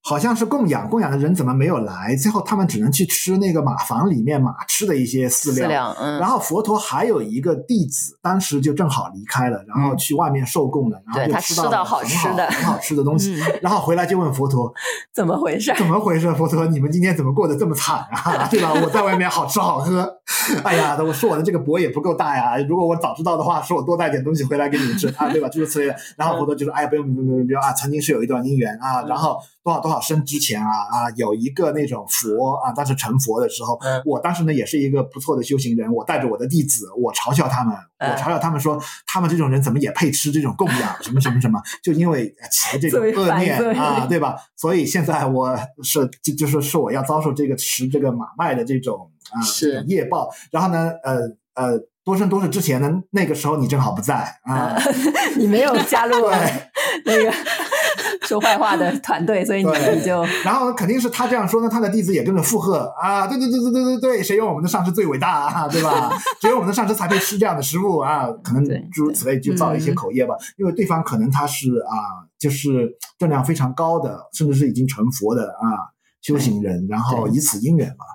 好像是供养供养的人怎么没有来？最后他们只能去吃那个马房里面马吃的一些饲料。饲料，嗯。然后佛陀还有一个弟子，当时就正好离开了，然后去外面受供了，嗯、然后就吃到好吃的很好吃的东西，嗯、然后回来就问佛陀怎么回事？怎么回事？佛陀，你们今天怎么过得这么惨啊？对吧？我在外面好吃好喝，哎呀，我说我的这个钵也不够大呀。如果我早知道的话，说我多带点东西回来给你们吃啊，对吧？诸如此类的。然后佛陀就说：“哎呀，不用不用不用不用啊，曾经是有一段姻缘啊，然后。”多少多少生之前啊啊，有一个那种佛啊，当时成佛的时候，嗯、我当时呢也是一个不错的修行人，我带着我的弟子，我嘲笑他们，嗯、我嘲笑他们说，他们这种人怎么也配吃这种供养，什么什么什么，就因为起这种恶念啊，对吧？所以现在我是就就是说我要遭受这个吃这个马麦的这种啊是业报，然后呢，呃呃。多生多世之前呢，那个时候你正好不在啊，你没有加入 那个说坏话的团队，所以你你就。然后肯定是他这样说呢，他的弟子也跟着附和啊，对对对对对对对，谁有我们的上师最伟大啊，对吧？只有我们的上师才配吃这样的食物啊，可能诸如此类就造一些口业吧，嗯、因为对方可能他是啊，就是质量非常高的，甚至是已经成佛的啊修行人，然后以此因缘嘛。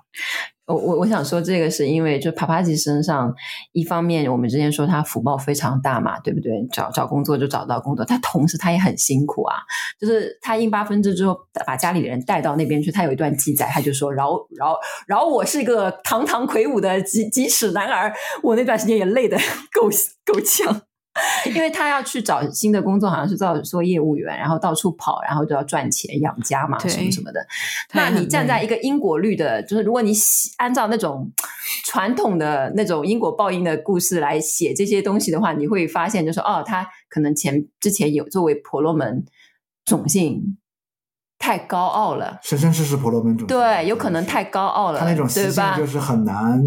我我我想说这个是因为就帕帕吉身上，一方面我们之前说他福报非常大嘛，对不对？找找工作就找到工作，他同时他也很辛苦啊。就是他印八分支之后把家里的人带到那边去，他有一段记载，他就说：“饶饶饶我是一个堂堂魁梧的几几尺男儿，我那段时间也累得 够够呛。”因为他要去找新的工作，好像是做做业务员，然后到处跑，然后就要赚钱养家嘛，什么什么的。那你站在一个因果律的，就是如果你按照那种传统的那种因果报应的故事来写这些东西的话，你会发现，就是哦，他可能前之前有作为婆罗门种姓太高傲了，生生世世婆罗门种，对，有可能太高傲了，他那种习性就是很难，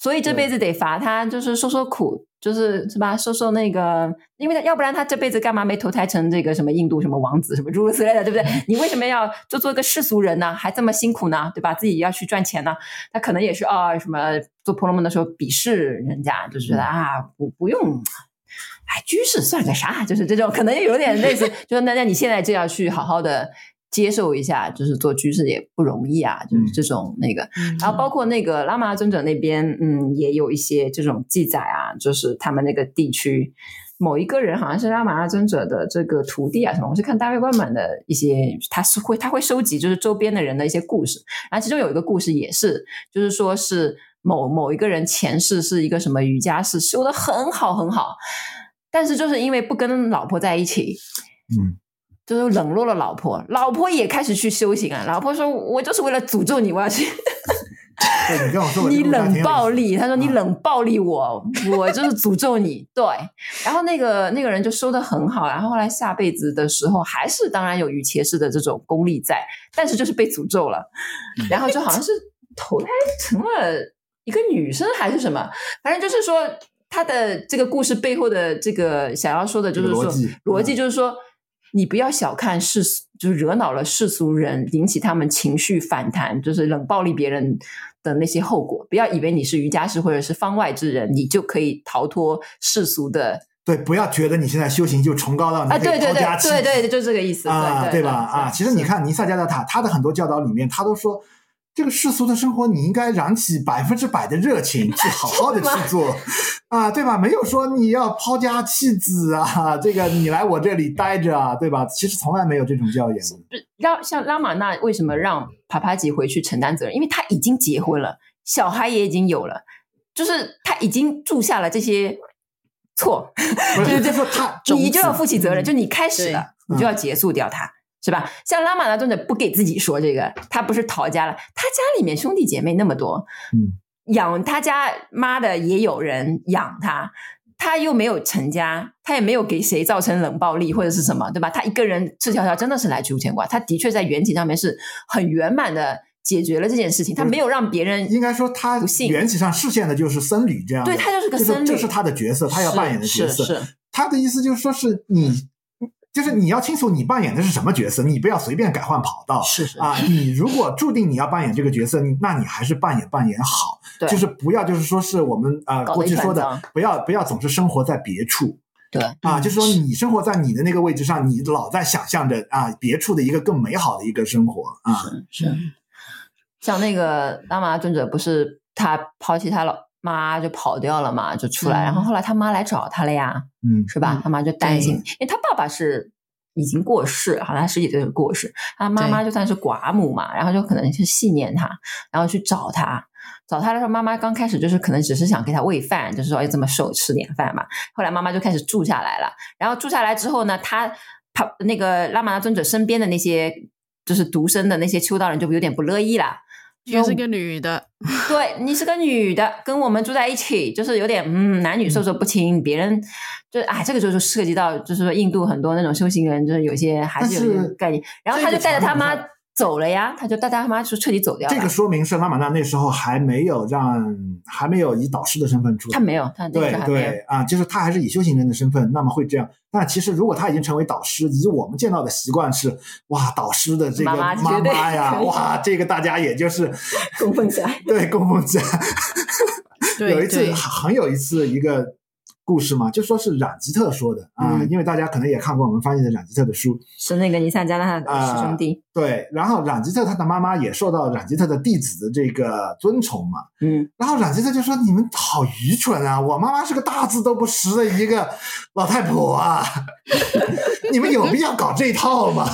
所以这辈子得罚他，就是受受苦。就是是吧？受受那个，因为他要不然他这辈子干嘛没投胎成这个什么印度什么王子什么诸如此类的，对不对？你为什么要就做个世俗人呢？还这么辛苦呢？对吧？自己要去赚钱呢？他可能也是啊、哦，什么做婆罗门的时候鄙视人家，就是觉得啊，不不用，哎，居士算个啥？就是这种可能有点类似，就是那那你现在就要去好好的。接受一下，就是做居士也不容易啊，就是这种那个，嗯、然后包括那个拉玛那尊者那边，嗯，也有一些这种记载啊，就是他们那个地区某一个人好像是拉玛那尊者的这个徒弟啊什么，我是看大卫官版的一些，他是会他会收集就是周边的人的一些故事，然后其中有一个故事也是，就是说是某某一个人前世是一个什么瑜伽士，修的很好很好，但是就是因为不跟老婆在一起，嗯。就是冷落了老婆，老婆也开始去修行啊。老婆说：“我就是为了诅咒你，我要去。对”你冷暴力。他说：“你冷暴力我，我就是诅咒你。”对。然后那个那个人就修的很好，然后后来下辈子的时候，还是当然有瑜伽师的这种功力在，但是就是被诅咒了。然后就好像是投胎成了一个女生还是什么，反正就是说他的这个故事背后的这个想要说的就是说逻辑，逻辑就是说。你不要小看世俗，就是惹恼了世俗人，引起他们情绪反弹，就是冷暴力别人的那些后果。不要以为你是瑜伽师或者是方外之人，你就可以逃脱世俗的。对，不要觉得你现在修行就崇高到你可以抛家弃。啊，对对对对对，就这个意思啊，对吧？啊，其实你看尼萨加德塔，他的很多教导里面，他都说。这个世俗的生活，你应该燃起百分之百的热情，去好好的去做，啊，对吧？没有说你要抛家弃子啊，这个你来我这里待着啊，对吧？其实从来没有这种教言。让像拉玛那为什么让帕帕吉回去承担责任？因为他已经结婚了，小孩也已经有了，就是他已经住下了这些错，就是就说他，你就要负起责任，就你开始了，你就要结束掉他。是吧？像拉玛那尊者不给自己说这个，他不是逃家了，他家里面兄弟姐妹那么多，嗯，养他家妈的也有人养他，他又没有成家，他也没有给谁造成冷暴力或者是什么，对吧？他一个人赤条条真的是来去无牵挂，他的确在缘起上面是很圆满的解决了这件事情，他没有让别人应该说他缘起上视线的就是僧侣这样，对，他就是个僧侣，这是他的角色，他要扮演的角色，是，是，是他的意思就是说是你。就是你要清楚你扮演的是什么角色，你不要随便改换跑道。是是啊，你如果注定你要扮演这个角色，你那你还是扮演扮演好。对，就是不要就是说是我们啊、呃、过去说的，不要不要总是生活在别处。对啊，就是说你生活在你的那个位置上，你老在想象着啊别处的一个更美好的一个生活啊。是是，像那个拉玛尊者，不是他抛弃他老妈就跑掉了嘛，就出来，嗯、然后后来他妈来找他了呀，嗯，是吧？他妈就担心，因为他爸爸是已经过世，好像他十几岁就过世，他妈妈就算是寡母嘛，然后就可能是纪念他，然后去找他，找他的时候，妈妈刚开始就是可能只是想给他喂饭，就是说要这么瘦吃点饭嘛，后来妈妈就开始住下来了，然后住下来之后呢，他他那个拉玛那尊者身边的那些。就是独生的那些秋道人就有点不乐意啦。也是个女的，对，你是个女的，跟我们住在一起，就是有点嗯，男女授受不亲。嗯、别人就哎，这个就是涉及到，就是说印度很多那种修行人，就是有些还是有些概念。然后他就带着他妈。走了呀，他就带他妈就彻底走掉了。这个说明是拉玛那那时候还没有让，还没有以导师的身份出来。他没有，他对对啊，就是他还是以修行人的身份，那么会这样。那其实如果他已经成为导师，以我们见到的习惯是，哇，导师的这个妈妈呀，哇，这个大家也就是供奉起来，对，供奉起来。有一次很有一次一个。故事嘛，就说是冉吉特说的啊、嗯，因为大家可能也看过我们翻译的冉吉特的书，是那个尼萨加拉的师兄弟、呃。对，然后冉吉特他的妈妈也受到冉吉特的弟子的这个尊崇嘛，嗯，然后冉吉特就说：“你们好愚蠢啊！我妈妈是个大字都不识的一个老太婆啊，你们有必要搞这一套吗？”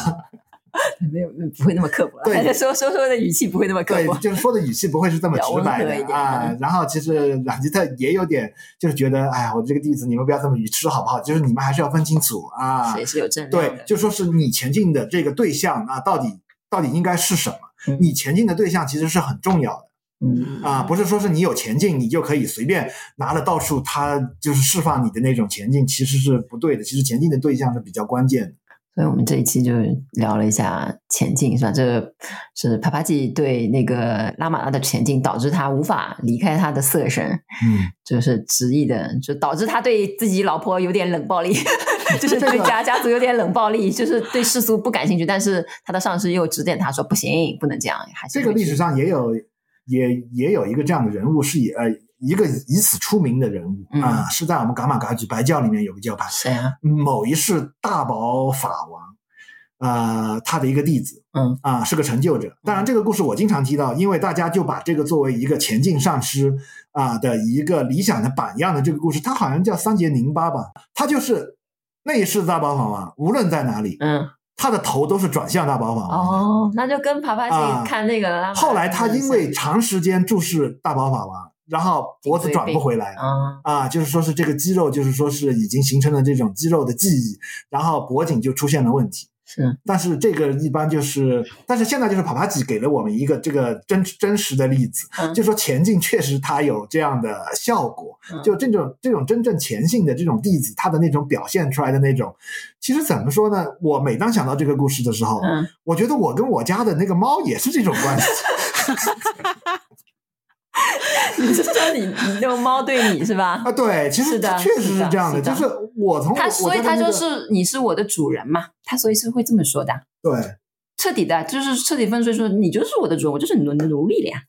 没有，不会那么刻薄了。对，说说说的语气不会那么刻薄，对，就是说的语气不会是这么直白的啊。然后其实朗吉特也有点，就是觉得，哎呀，我这个弟子，你们不要这么愚痴好不好？就是你们还是要分清楚啊。谁是有正对，就说是你前进的这个对象啊，到底到底应该是什么？嗯、你前进的对象其实是很重要的。嗯啊，不是说是你有前进，你就可以随便拿了到处，他就是释放你的那种前进，其实是不对的。其实前进的对象是比较关键的。所以我们这一期就聊了一下前进，是吧？这个是帕帕吉对那个拉玛拉的前进，导致他无法离开他的色身，嗯，就是执意的，就导致他对自己老婆有点冷暴力，就是对家家族有点冷暴力，就是对世俗不感兴趣。但是他的上司又指点他说：“不行，不能这样。”还是这个历史上也有，也也有一个这样的人物，是以呃。一个以此出名的人物啊、呃，是在我们噶玛噶举白教里面有个教派，谁啊？某一世大宝法王，呃，他的一个弟子，嗯啊、呃，是个成就者。当然，这个故事我经常提到，因为大家就把这个作为一个前进上师啊、呃、的一个理想的榜样的这个故事，他好像叫桑杰宁巴吧，他就是那一世大宝法王，无论在哪里，嗯，他的头都是转向大宝法王。哦，那就跟帕帕吉看那个了、呃。后来他因为长时间注视大宝法王。然后脖子转不回来啊啊，就是说是这个肌肉，就是说是已经形成了这种肌肉的记忆，然后脖颈就出现了问题。是，但是这个一般就是，但是现在就是帕帕吉给了我们一个这个真真实的例子，嗯、就说前进确实它有这样的效果，嗯、就这种这种真正前进的这种弟子，他的那种表现出来的那种，其实怎么说呢？我每当想到这个故事的时候，嗯、我觉得我跟我家的那个猫也是这种关系。你是说你你那个猫对你是吧？啊，对，其实确实是这样的，是的是的就是我从他，所以他就是、你是我的主人嘛，他所以是会这么说的。对，彻底的，就是彻底分碎说，你就是我的主人，我就是你的奴隶了呀。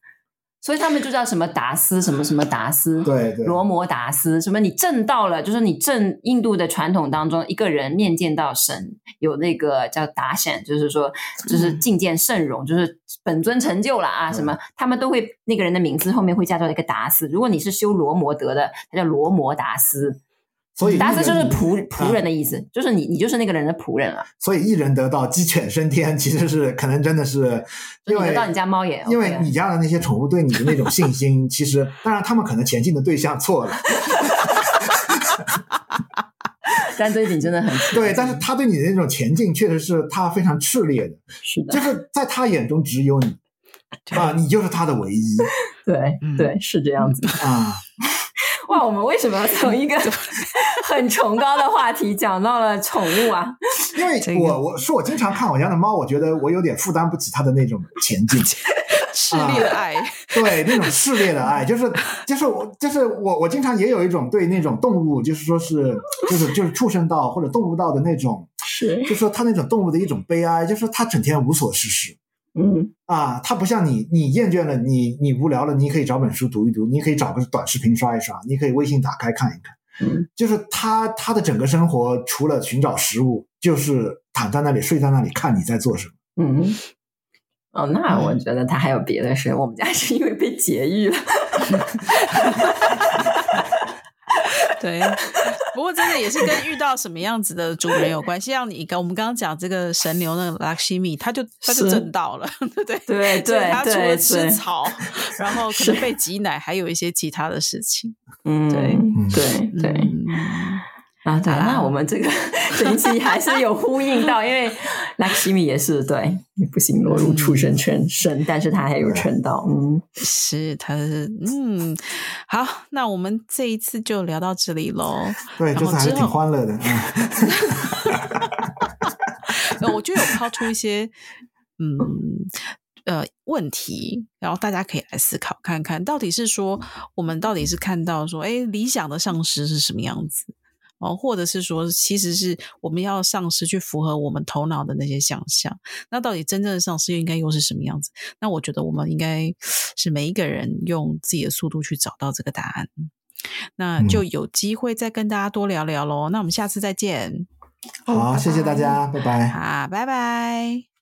所以他们就叫什么达斯，什么什么达斯，对对，罗摩达斯，什么你正到了，就是你正印度的传统当中，一个人面见到神，有那个叫达显，就是说就是觐见圣容，就是本尊成就了啊，什么他们都会那个人的名字后面会加上一个达斯。如果你是修罗摩德的，他叫罗摩达斯。所以，达斯就是仆仆人的意思，啊、就是你，你就是那个人的仆人了。所以，一人得道，鸡犬升天，其实是可能真的是，因为得到你家猫也，因为你家的那些宠物对你的那种信心，其实当然他们可能前进的对象错了 但对你真的很对，但是他对你的那种前进，确实是他非常炽烈的，是的，就是在他眼中只有你 啊，你就是他的唯一，对对，是这样子啊。哇，我们为什么从一个 很崇高的话题讲到了宠物啊？因为我我是我经常看我家的猫，我觉得我有点负担不起它的那种前进，炽烈的爱，啊、对那种炽烈的爱，就是就是我就是我我经常也有一种对那种动物，就是说是就是就是畜生道或者动物道的那种，是，就是说它那种动物的一种悲哀，就是说它整天无所事事。嗯啊，它不像你，你厌倦了，你你无聊了，你可以找本书读一读，你可以找个短视频刷一刷，你可以微信打开看一看。嗯，就是他他的整个生活除了寻找食物，就是躺在那里睡在那里看你在做什么。嗯，哦，那我觉得他还有别的事。我们家是因为被劫狱了。对，不过真的也是跟遇到什么样子的主人有关系。像你刚我们刚刚讲这个神牛那个拉希米，他就他就震到了，对对对对，他除了吃草，然后可能被挤奶，还有一些其他的事情。嗯，对对对。啊，对，那我们这个这一期还是有呼应到，因为 Lakshmi 也是对，也不行落入畜生圈生，但是他还有成道，嗯，是，他是，嗯，好，那我们这一次就聊到这里喽。对，就是还是挺欢乐的，嗯，我就有抛出一些，嗯。呃，问题，然后大家可以来思考看看，到底是说我们到底是看到说，哎，理想的上司是什么样子哦，或者是说，其实是我们要上司去符合我们头脑的那些想象，那到底真正的上司又应该又是什么样子？那我觉得我们应该是每一个人用自己的速度去找到这个答案，那就有机会再跟大家多聊聊喽。嗯、那我们下次再见，好，拜拜谢谢大家，拜拜，好，拜拜。